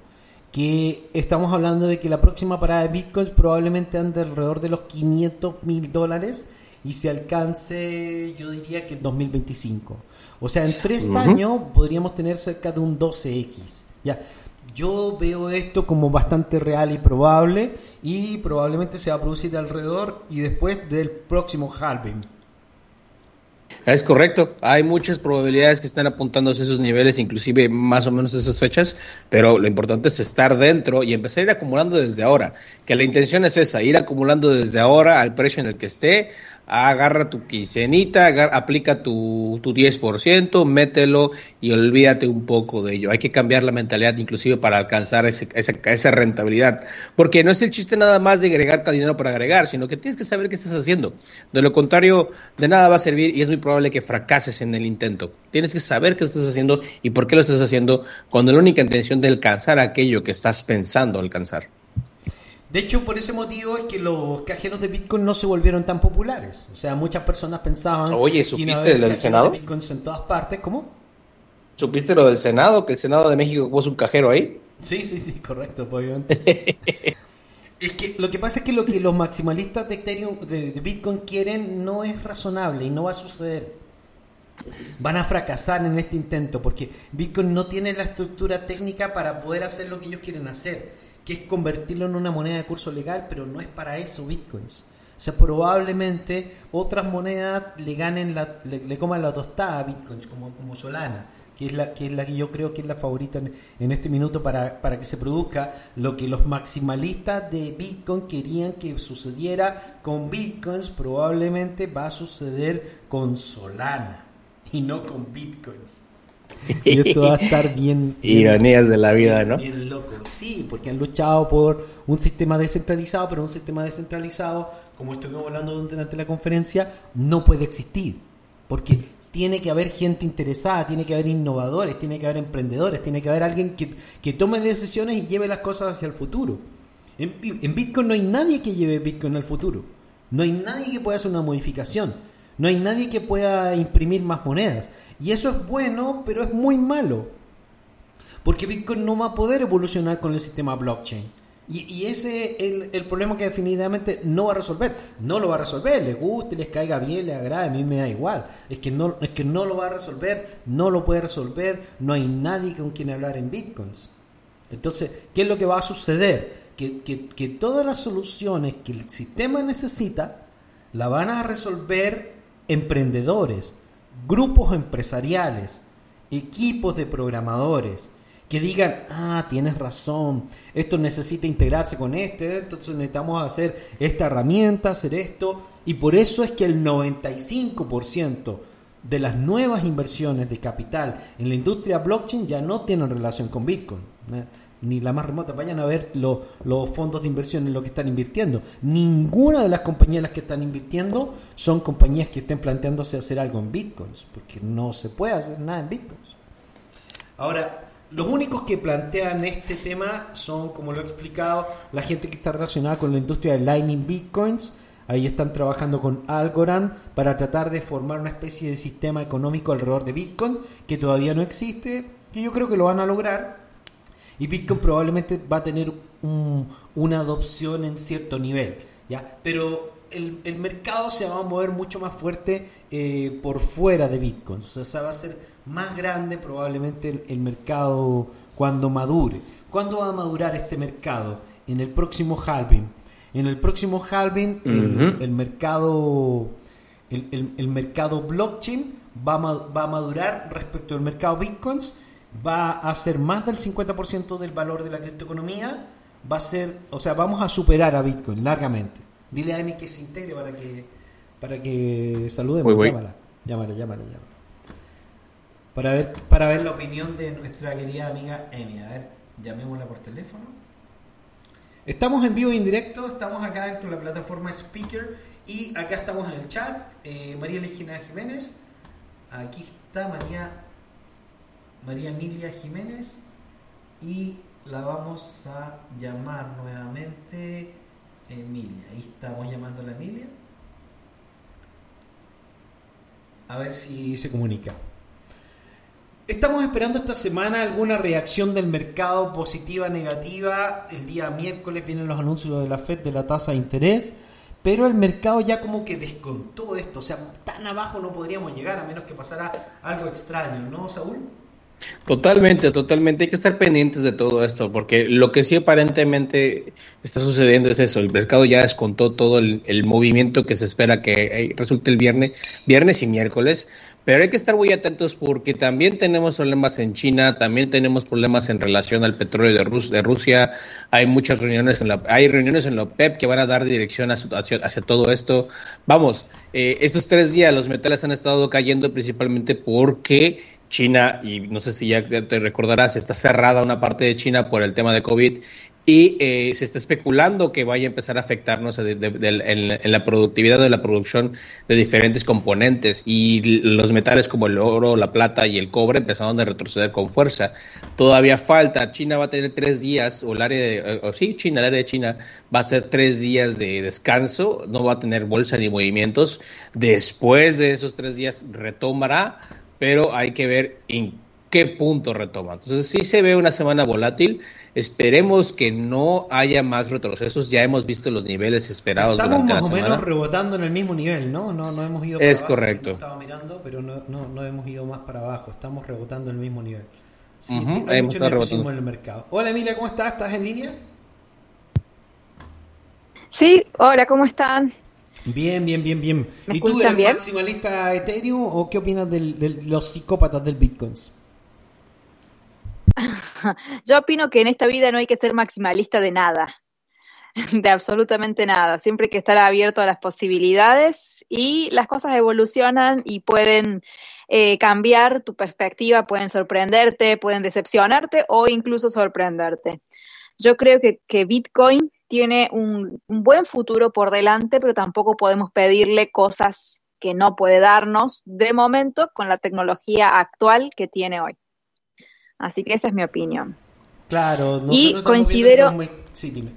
Que estamos hablando de que la próxima parada de Bitcoin probablemente ande alrededor de los 500 mil dólares y se alcance, yo diría que en 2025. O sea, en tres años podríamos tener cerca de un 12X. Ya. Yo veo esto como bastante real y probable y probablemente se va a producir alrededor y después del próximo halving. Es correcto, hay muchas probabilidades que están apuntándose a esos niveles, inclusive más o menos esas fechas, pero lo importante es estar dentro y empezar a ir acumulando desde ahora, que la intención es esa, ir acumulando desde ahora al precio en el que esté, agarra tu quincenita, aplica tu, tu 10%, mételo y olvídate un poco de ello. Hay que cambiar la mentalidad inclusive para alcanzar ese, esa, esa rentabilidad. Porque no es el chiste nada más de agregar dinero para agregar, sino que tienes que saber qué estás haciendo. De lo contrario, de nada va a servir y es muy probable que fracases en el intento. Tienes que saber qué estás haciendo y por qué lo estás haciendo cuando la única intención de alcanzar aquello que estás pensando alcanzar. De hecho, por ese motivo es que los cajeros de Bitcoin no se volvieron tan populares. O sea, muchas personas pensaban. Oye, ¿supiste lo del Senado? De Bitcoin en todas partes. ¿Cómo? ¿Supiste lo del Senado? Que el Senado de México puso un cajero ahí. Sí, sí, sí, correcto, pues, obviamente. es que lo que pasa es que lo que los maximalistas de Ethereum, de, de Bitcoin quieren no es razonable y no va a suceder. Van a fracasar en este intento porque Bitcoin no tiene la estructura técnica para poder hacer lo que ellos quieren hacer que es convertirlo en una moneda de curso legal, pero no es para eso bitcoins. O sea, probablemente otras monedas le ganen la, le, coman la tostada a bitcoins, como, como Solana, que es la que es la que yo creo que es la favorita en, este minuto para, para, que se produzca lo que los maximalistas de Bitcoin querían que sucediera con bitcoins, probablemente va a suceder con Solana y no con bitcoins. Y esto va a estar bien. Ironías de la vida, ¿no? Bien loco. Sí, porque han luchado por un sistema descentralizado, pero un sistema descentralizado, como estuvimos hablando durante la conferencia, no puede existir. Porque tiene que haber gente interesada, tiene que haber innovadores, tiene que haber emprendedores, tiene que haber alguien que, que tome decisiones y lleve las cosas hacia el futuro. En, en Bitcoin no hay nadie que lleve Bitcoin al futuro. No hay nadie que pueda hacer una modificación. No hay nadie que pueda imprimir más monedas. Y eso es bueno, pero es muy malo. Porque Bitcoin no va a poder evolucionar con el sistema blockchain. Y, ese es el, problema que definitivamente no va a resolver. No lo va a resolver, le guste, les caiga bien, le agrade, a mí me da igual. Es que no, es que no lo va a resolver, no lo puede resolver, no hay nadie con quien hablar en bitcoins. Entonces, ¿qué es lo que va a suceder? Que, que todas las soluciones que el sistema necesita la van a resolver emprendedores, grupos empresariales, equipos de programadores que digan, ah, tienes razón, esto necesita integrarse con este, entonces necesitamos hacer esta herramienta, hacer esto, y por eso es que el 95% de las nuevas inversiones de capital en la industria blockchain ya no tienen relación con Bitcoin ni la más remota, vayan a ver los fondos de inversión en lo que están invirtiendo. Ninguna de las compañías que están invirtiendo son compañías que estén planteándose hacer algo en bitcoins, porque no se puede hacer nada en bitcoins. Ahora, los únicos que plantean este tema son, como lo he explicado, la gente que está relacionada con la industria de Lightning Bitcoins. Ahí están trabajando con Algorand para tratar de formar una especie de sistema económico alrededor de Bitcoin que todavía no existe, que yo creo que lo van a lograr y Bitcoin probablemente va a tener una adopción en cierto nivel, ¿ya? Pero el, el, mercado se va a mover mucho más fuerte eh, por fuera de Bitcoin. O sea, va a ser más grande probablemente el, mercado cuando madure. ¿Cuándo va a madurar este mercado? En el próximo halving. En el próximo halving el, mercado el, mercado blockchain va a, va a madurar respecto al mercado bitcoins va a ser más del 50% del valor de la criptoeconomía, va a ser, o sea, vamos a superar a Bitcoin largamente. Dile a Emi que se integre para que para que saludemos. Llámala, llámala, llámala, llámala. Para ver, para ver la opinión de nuestra querida amiga Emi. A ver, llamémosla por teléfono. Estamos en vivo y en directo, estamos acá dentro de la plataforma Speaker y acá estamos en el chat. Eh, María Legina Jiménez, aquí está María María Emilia Jiménez y la vamos a llamar nuevamente Emilia. Ahí estamos llamando a Emilia. A ver si se comunica. Estamos esperando esta semana alguna reacción del mercado positiva, negativa. El día miércoles vienen los anuncios de la FED de la tasa de interés. Pero el mercado ya como que descontó esto. O sea, tan abajo no podríamos llegar a menos que pasara algo extraño, ¿no, Saúl? Totalmente, totalmente. Hay que estar pendientes de todo esto, porque lo que sí aparentemente está sucediendo es eso. El mercado ya descontó todo el, movimiento que se espera que eh, resulte el viernes, viernes y miércoles. Pero hay que estar muy atentos porque también tenemos problemas en China, también tenemos problemas en relación al petróleo de, Rus de Rusia. Hay muchas reuniones en la, hay reuniones en la OPEP que van a dar dirección hacia, hacia todo esto. Vamos, eh, estos tres días los metales han estado cayendo principalmente porque China, y no sé si ya te recordarás, está cerrada una parte de China por el tema de COVID y eh, se está especulando que vaya a empezar a afectarnos en, la productividad de la producción de diferentes componentes y los metales como el oro, la plata y el cobre empezaron a retroceder con fuerza. Todavía falta, China va a tener tres días, o el área de, o sí, China, el área de China va a ser tres días de descanso, no va a tener bolsa ni movimientos. Después de esos tres días retomará, pero hay que ver en qué punto retoma. Entonces sí se ve una semana volátil. Esperemos que no haya más retrocesos. Ya hemos visto los niveles esperados Estamos durante más la o semana. menos rebotando en el mismo nivel, ¿no? No, no hemos ido Es abajo, correcto. Estaba mirando, pero no, no, no hemos ido más para abajo. Estamos rebotando en el mismo nivel. Sí, hay hemos mucho estado nerviosismo rebotando. en el mercado. Hola Emilia, ¿cómo estás? ¿Estás en línea? Sí, hola, ¿cómo están? Bien, bien, bien, bien. ¿Me ¿Y tú eres bien? maximalista Ethereum o qué opinas del- de los psicópatas del Bitcoin? Yo opino que en esta vida no hay que ser maximalista de nada, de absolutamente nada. Siempre hay que estar abierto a las posibilidades y las cosas evolucionan y pueden eh, cambiar tu perspectiva, pueden sorprenderte, pueden decepcionarte o incluso sorprenderte. Yo creo que, que Bitcoin tiene un, un buen futuro por delante, pero tampoco podemos pedirle cosas que no puede darnos de momento con la tecnología actual que tiene hoy. Así que esa es mi opinión. Claro, Y considero- me- Sí, dime.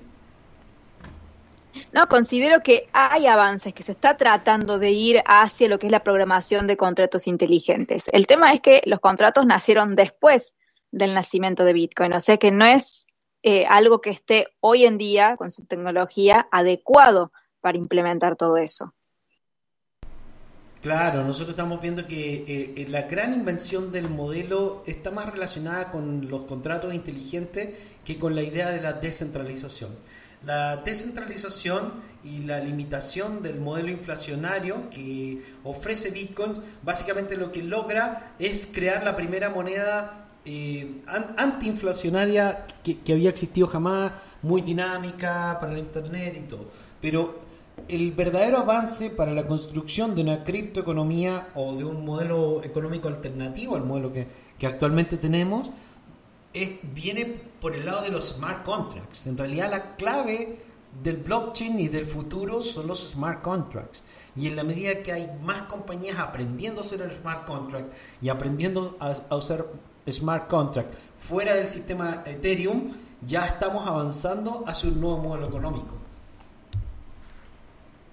No, considero que hay avances, que se está tratando de ir hacia lo que es la programación de contratos inteligentes. El tema es que los contratos nacieron después del nacimiento de Bitcoin, o sea que no es eh, algo que esté hoy en día con su tecnología adecuado para implementar todo eso. Claro, nosotros estamos viendo que eh, eh, la gran invención del modelo está más relacionada con los contratos inteligentes que con la idea de la descentralización. La descentralización y la limitación del modelo inflacionario que ofrece Bitcoin, básicamente lo que logra es crear la primera moneda eh, an- antiinflacionaria que, había existido jamás, muy dinámica para el Internet y todo. Pero el verdadero avance para la construcción de una criptoeconomía o de un modelo económico alternativo al modelo que, actualmente tenemos viene por el lado de los smart contracts. En realidad la clave del blockchain y del futuro son los smart contracts. Y en la medida que hay más compañías aprendiendo a hacer el smart contract y aprendiendo a, a usar smart contract fuera del sistema Ethereum, ya estamos avanzando hacia un nuevo modelo económico.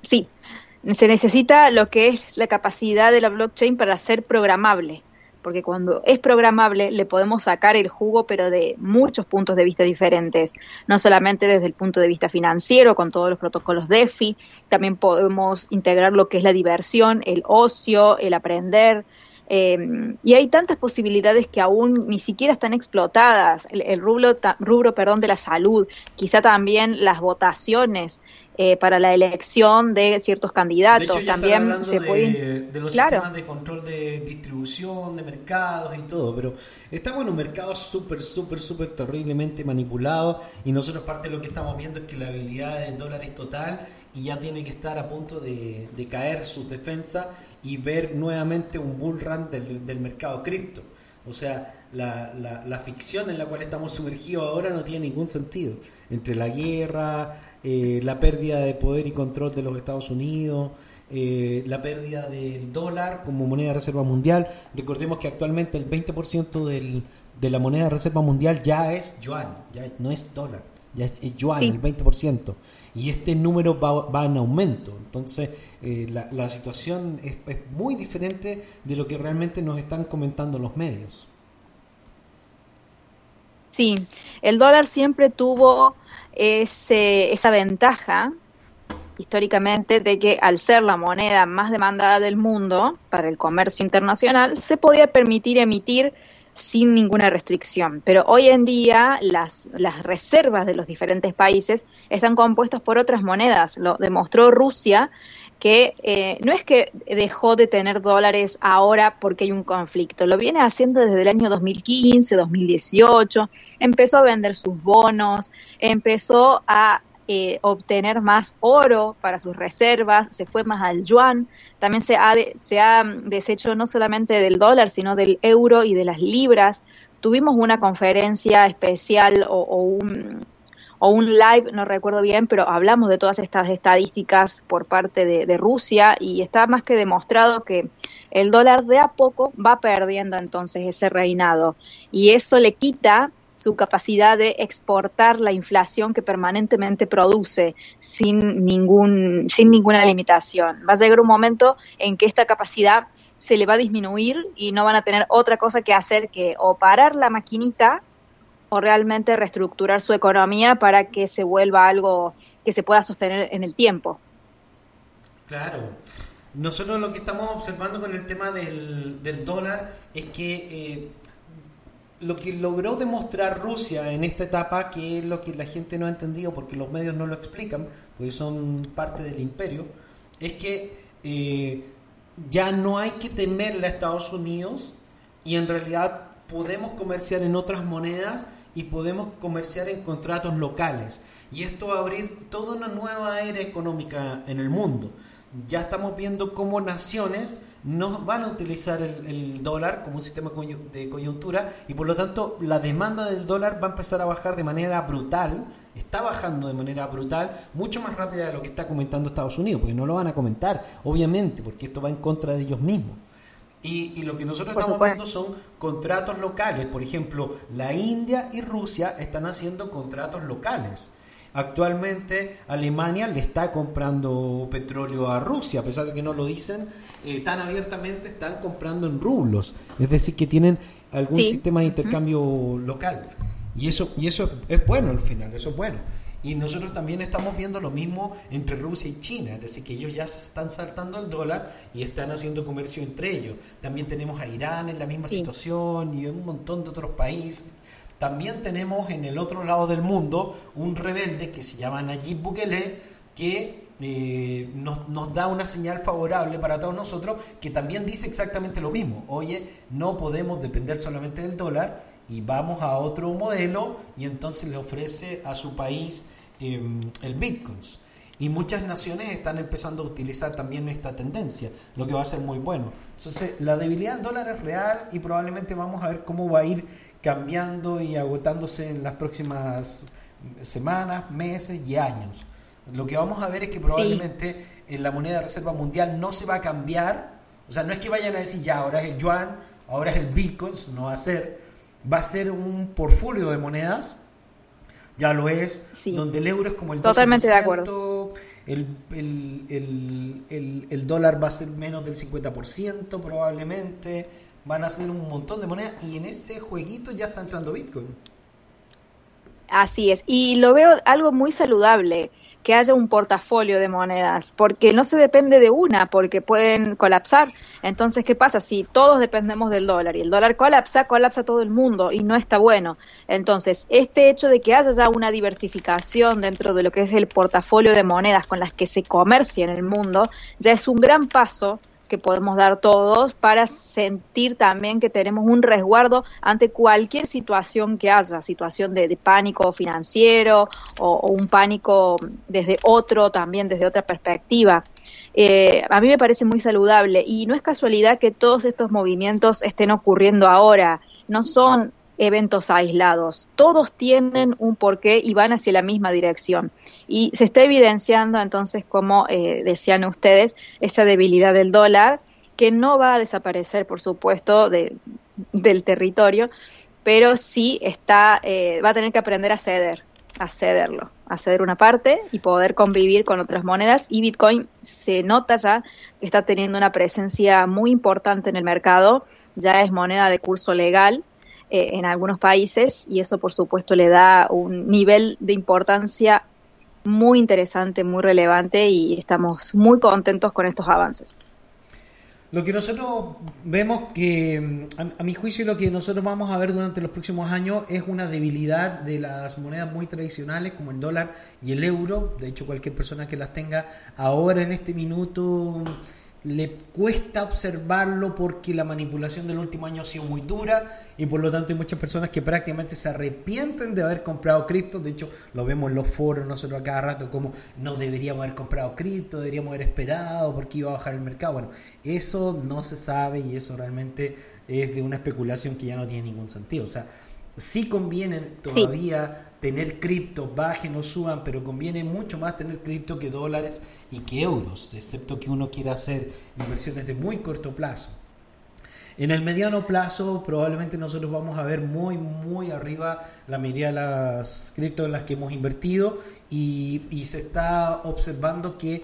Sí, se necesita lo que es la capacidad de la blockchain para ser programable, porque cuando es programable le podemos sacar el jugo, pero de muchos puntos de vista diferentes, no solamente desde el punto de vista financiero, con todos los protocolos DeFi, también podemos integrar lo que es la diversión, el ocio, el aprender. Eh, y hay tantas posibilidades que aún ni siquiera están explotadas. El, el rubro, ta- rubro perdón, de la salud, quizá también las votaciones, eh, para la elección de ciertos candidatos. De hecho, También se de, puede... de los Claro. sistemas de control de distribución, de mercados y todo, pero estamos en un mercado súper, súper, súper terriblemente manipulado y nosotros parte de lo que estamos viendo es que la habilidad del dólar es total y ya tiene que estar a punto de, de caer sus defensas y ver nuevamente un bull run del, del mercado cripto. O sea, la, la, la ficción en la cual estamos sumergidos ahora no tiene ningún sentido. Entre la guerra, eh, la pérdida de poder y control de los Estados Unidos, eh, la pérdida del dólar como moneda de reserva mundial. Recordemos que actualmente el 20% del, de la moneda de reserva mundial ya es yuan, ya no es dólar, ya es, es yuan, Sí. el 20%. Y este número va, en aumento. Entonces, eh, la, la situación es, es muy diferente de lo que realmente nos están comentando los medios. Sí, el dólar siempre tuvo ese, esa ventaja históricamente de que al ser la moneda más demandada del mundo para el comercio internacional, se podía permitir emitir sin ninguna restricción. Pero hoy en día las, las reservas de los diferentes países están compuestas por otras monedas. Lo demostró Rusia que eh, no es que dejó de tener dólares ahora porque hay un conflicto, lo viene haciendo desde el año 2015, 2018, empezó a vender sus bonos, empezó a eh, obtener más oro para sus reservas, se fue más al yuan, también se ha, de- se ha deshecho no solamente del dólar, sino del euro y de las libras. Tuvimos una conferencia especial o, un, o un live, no recuerdo bien, pero hablamos de todas estas estadísticas por parte de Rusia y está más que demostrado que el dólar de a poco va perdiendo entonces ese reinado y eso le quita su capacidad de exportar la inflación que permanentemente produce sin ningún sin ninguna limitación. Va a llegar un momento en que esta capacidad se le va a disminuir y no van a tener otra cosa que hacer que o parar la maquinita o realmente reestructurar su economía para que se vuelva algo que se pueda sostener en el tiempo. Claro. Nosotros lo que estamos observando con el tema del, del dólar es que eh, lo que logró demostrar Rusia en esta etapa, que es lo que la gente no ha entendido porque los medios no lo explican, porque son parte del imperio, es que eh, ya no hay que temerle a Estados Unidos y en realidad podemos comerciar en otras monedas y podemos comerciar en contratos locales. Y esto va a abrir toda una nueva era económica en el mundo. Ya estamos viendo cómo naciones no van a utilizar el, el dólar como un sistema de coyuntura y por lo tanto la demanda del dólar va a empezar a bajar de manera brutal, está bajando de manera brutal, mucho más rápida de lo que está comentando Estados Unidos, porque no lo van a comentar, obviamente, porque esto va en contra de ellos mismos. Y, y lo que nosotros Por estamos supuesto. viendo son contratos locales. Por ejemplo, la India y Rusia están haciendo contratos locales. Actualmente Alemania le está comprando petróleo a Rusia, a pesar de que no lo dicen eh, tan abiertamente, están comprando en rublos. Es decir, que tienen algún Sí. sistema de intercambio local. Y eso, y eso es bueno al final, eso es bueno. Y nosotros también estamos viendo lo mismo entre Rusia y China, es decir, que ellos ya se están saltando el dólar y están haciendo comercio entre ellos. También tenemos a Irán en la misma Sí. situación y un montón de otros países. También tenemos en el otro lado del mundo un rebelde que se llama Nayib Bukele, que eh, nos, nos da una señal favorable para todos nosotros, que también dice exactamente lo mismo. Oye, no podemos depender solamente del dólar y vamos a otro modelo y entonces le ofrece a su país eh, el bitcoins. Y muchas naciones están empezando a utilizar también esta tendencia, lo que va a ser muy bueno. Entonces, la debilidad del dólar es real y probablemente vamos a ver cómo va a ir cambiando y agotándose en las próximas semanas, meses y años. Lo que vamos a ver es que probablemente en la moneda de reserva mundial no se va a cambiar. O sea, no es que vayan a decir ya, ahora es el yuan, ahora es el bitcoin, no va a ser. Va a ser un portfolio de monedas, ya lo es, Sí. donde el euro es como el Totalmente de 12%, acuerdo. El, el, el, el dólar va a ser menos del 50% probablemente, van a ser un montón de monedas y en ese jueguito ya está entrando Bitcoin. Así es. Y lo veo algo muy saludable, que haya un portafolio de monedas, porque no se depende de una, porque pueden colapsar. Entonces, ¿qué pasa? Si todos dependemos del dólar y el dólar colapsa, colapsa todo el mundo y no está bueno. Entonces, este hecho de que haya ya una diversificación dentro de lo que es el portafolio de monedas con las que se comercia en el mundo, ya es un gran paso que podemos dar todos para sentir también que tenemos un resguardo ante cualquier situación que haya, situación de, pánico financiero o, un pánico desde otro, también desde otra perspectiva. Eh, a mí me parece muy saludable y no es casualidad que todos estos movimientos estén ocurriendo ahora. No son eventos aislados. Todos tienen un porqué y van hacia la misma dirección. Y se está evidenciando entonces, como eh, decían ustedes, esa debilidad del dólar, que no va a desaparecer, por supuesto, del territorio, pero sí está, eh, va a tener que aprender a ceder, a cederlo, a ceder una parte y poder convivir con otras monedas. Y Bitcoin se nota ya que está teniendo una presencia muy importante en el mercado, ya es moneda de curso legal eh, en algunos países y eso por supuesto le da un nivel de importancia muy interesante, muy relevante y estamos muy contentos con estos avances. Lo que nosotros vemos que, a, mi juicio, lo que nosotros vamos a ver durante los próximos años es una debilidad de las monedas muy tradicionales como el dólar y el euro. De hecho, cualquier persona que las tenga ahora en este minuto le cuesta observarlo porque la manipulación del último año ha sido muy dura y por lo tanto hay muchas personas que prácticamente se arrepienten de haber comprado cripto. De hecho, lo vemos en los foros nosotros a cada rato como no deberíamos haber comprado cripto, deberíamos haber esperado porque iba a bajar el mercado. Bueno, eso no se sabe y eso realmente es de una especulación que ya no tiene ningún sentido. O sea, sí conviene todavía tener cripto, bajen o suban, pero conviene mucho más tener cripto que dólares y que euros, excepto que uno quiera hacer inversiones de muy corto plazo. En el mediano plazo probablemente nosotros vamos a ver muy, muy arriba la mayoría de las cripto en las que hemos invertido y, y se está observando que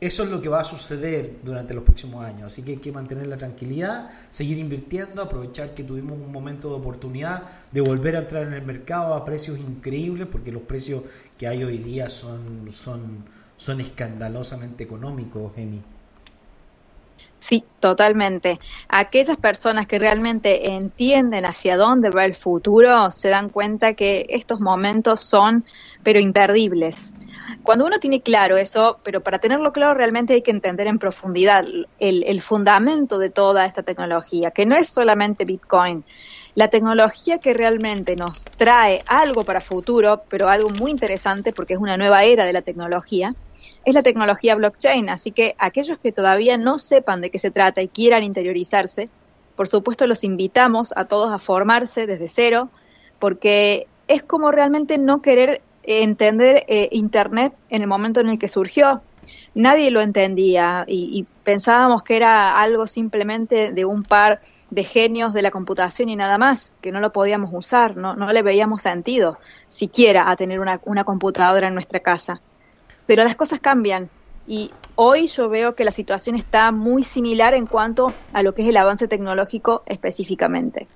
eso es lo que va a suceder durante los próximos años. Así que hay que mantener la tranquilidad, seguir invirtiendo, aprovechar que tuvimos un momento de oportunidad de volver a entrar en el mercado a precios increíbles, porque los precios que hay hoy día son, son, son escandalosamente económicos, Emi. Sí, totalmente. Aquellas personas que realmente entienden hacia dónde va el futuro se dan cuenta que estos momentos son, pero imperdibles. Cuando uno tiene claro eso, pero para tenerlo claro realmente hay que entender en profundidad el, fundamento de toda esta tecnología, que no es solamente Bitcoin. La tecnología que realmente nos trae algo para futuro, pero algo muy interesante porque es una nueva era de la tecnología, es la tecnología blockchain. Así que aquellos que todavía no sepan de qué se trata y quieran interiorizarse, por supuesto los invitamos a todos a formarse desde cero, porque es como realmente no querer entender eh, Internet en el momento en el que surgió. Nadie lo entendía y, pensábamos que era algo simplemente de un par de genios de la computación y nada más, que no lo podíamos usar, no, le veíamos sentido siquiera a tener una computadora en nuestra casa. Pero las cosas cambian y hoy yo veo que la situación está muy similar en cuanto a lo que es el avance tecnológico específicamente.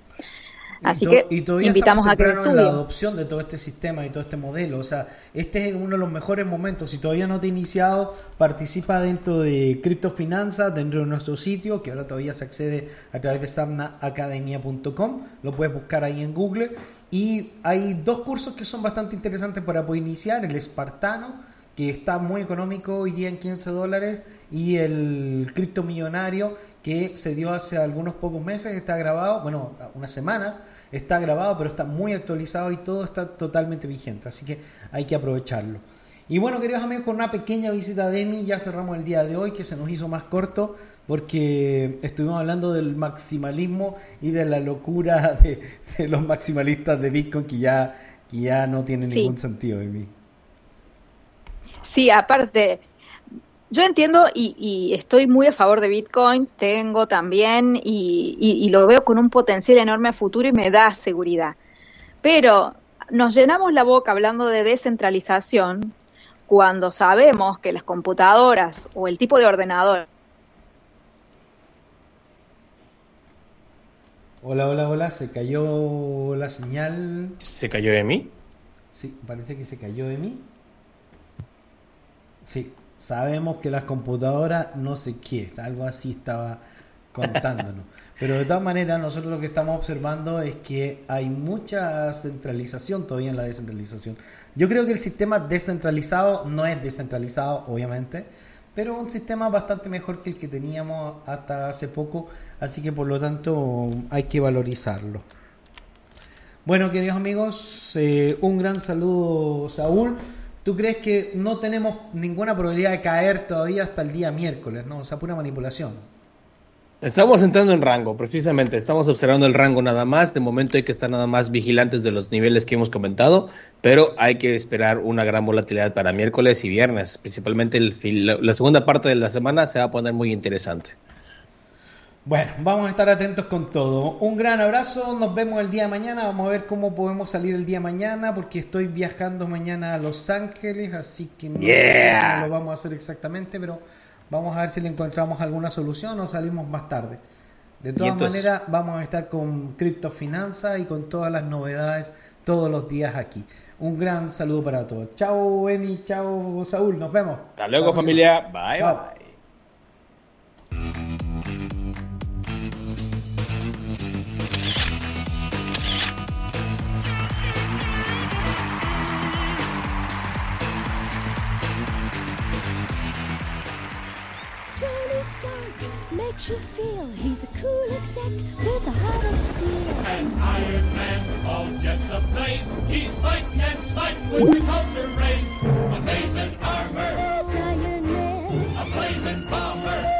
Así que invitamos a que estudien. la adopción de todo este sistema y todo este modelo. O sea, este es uno de los mejores momentos. Si todavía no te ha iniciado, participa dentro de criptofinanzas, dentro de nuestro sitio, que ahora todavía se accede a través de samnaacademia.com. Lo puedes buscar ahí en Google. Y hay dos cursos que son bastante interesantes para poder iniciar. El Espartano, que está muy económico hoy día en 15 dólares, y el Cripto Millonario, que se dio hace algunos pocos meses, está grabado, bueno, unas semanas, está grabado, pero está muy actualizado y todo está totalmente vigente, así que hay que aprovecharlo. Y bueno, queridos amigos, con una pequeña visita de Emi ya cerramos el día de hoy, que se nos hizo más corto porque estuvimos hablando del maximalismo y de la locura de, los maximalistas de Bitcoin que ya, que ya no tiene ningún sentido, Emi. Sí, aparte, yo entiendo y, estoy muy a favor de Bitcoin, tengo también y, lo veo con un potencial enorme a futuro y me da seguridad. Pero nos llenamos la boca hablando de descentralización cuando sabemos que las computadoras o el tipo de ordenador Hola, hola, hola, se cayó la señal. ¿Se cayó de mí? Sí, parece que se cayó de mí. Sí, sabemos que las computadoras no sé qué, algo así estaba contándonos. Pero de todas maneras, nosotros lo que estamos observando es que hay mucha centralización todavía en la descentralización. Yo creo que el sistema descentralizado no es descentralizado, obviamente, pero un sistema bastante mejor que el que teníamos hasta hace poco, así que por lo tanto hay que valorizarlo. Bueno, queridos amigos, eh, un gran saludo, Saúl. ¿Tú crees que no tenemos ninguna probabilidad de caer todavía hasta el día miércoles, no? O sea, pura manipulación. Estamos entrando en rango, precisamente. Estamos observando el rango nada más. De momento hay que estar nada más vigilantes de los niveles que hemos comentado, pero hay que esperar una gran volatilidad para miércoles y viernes. Principalmente la segunda parte de la semana se va a poner muy interesante. Bueno, vamos a estar atentos con todo. Un gran abrazo, nos vemos el día de mañana. Vamos a ver cómo podemos salir el día de mañana, porque estoy viajando mañana a Los Ángeles, así que no sé cómo lo vamos a hacer exactamente, pero Vamos a ver si le encontramos alguna solución o salimos más tarde. De todas maneras, vamos a estar con Criptofinanza y con todas las novedades todos los días aquí. Un gran saludo para todos. Chao, Emi. Chao, Saúl. Nos vemos. Hasta luego, familia. bye. bye. makes you feel he's a cool exec with a heart of steel. As Iron Man, all jets ablaze, he's fighting and smiting with the concert rays. Amazing armor, there's Iron Man, a blazing bomber.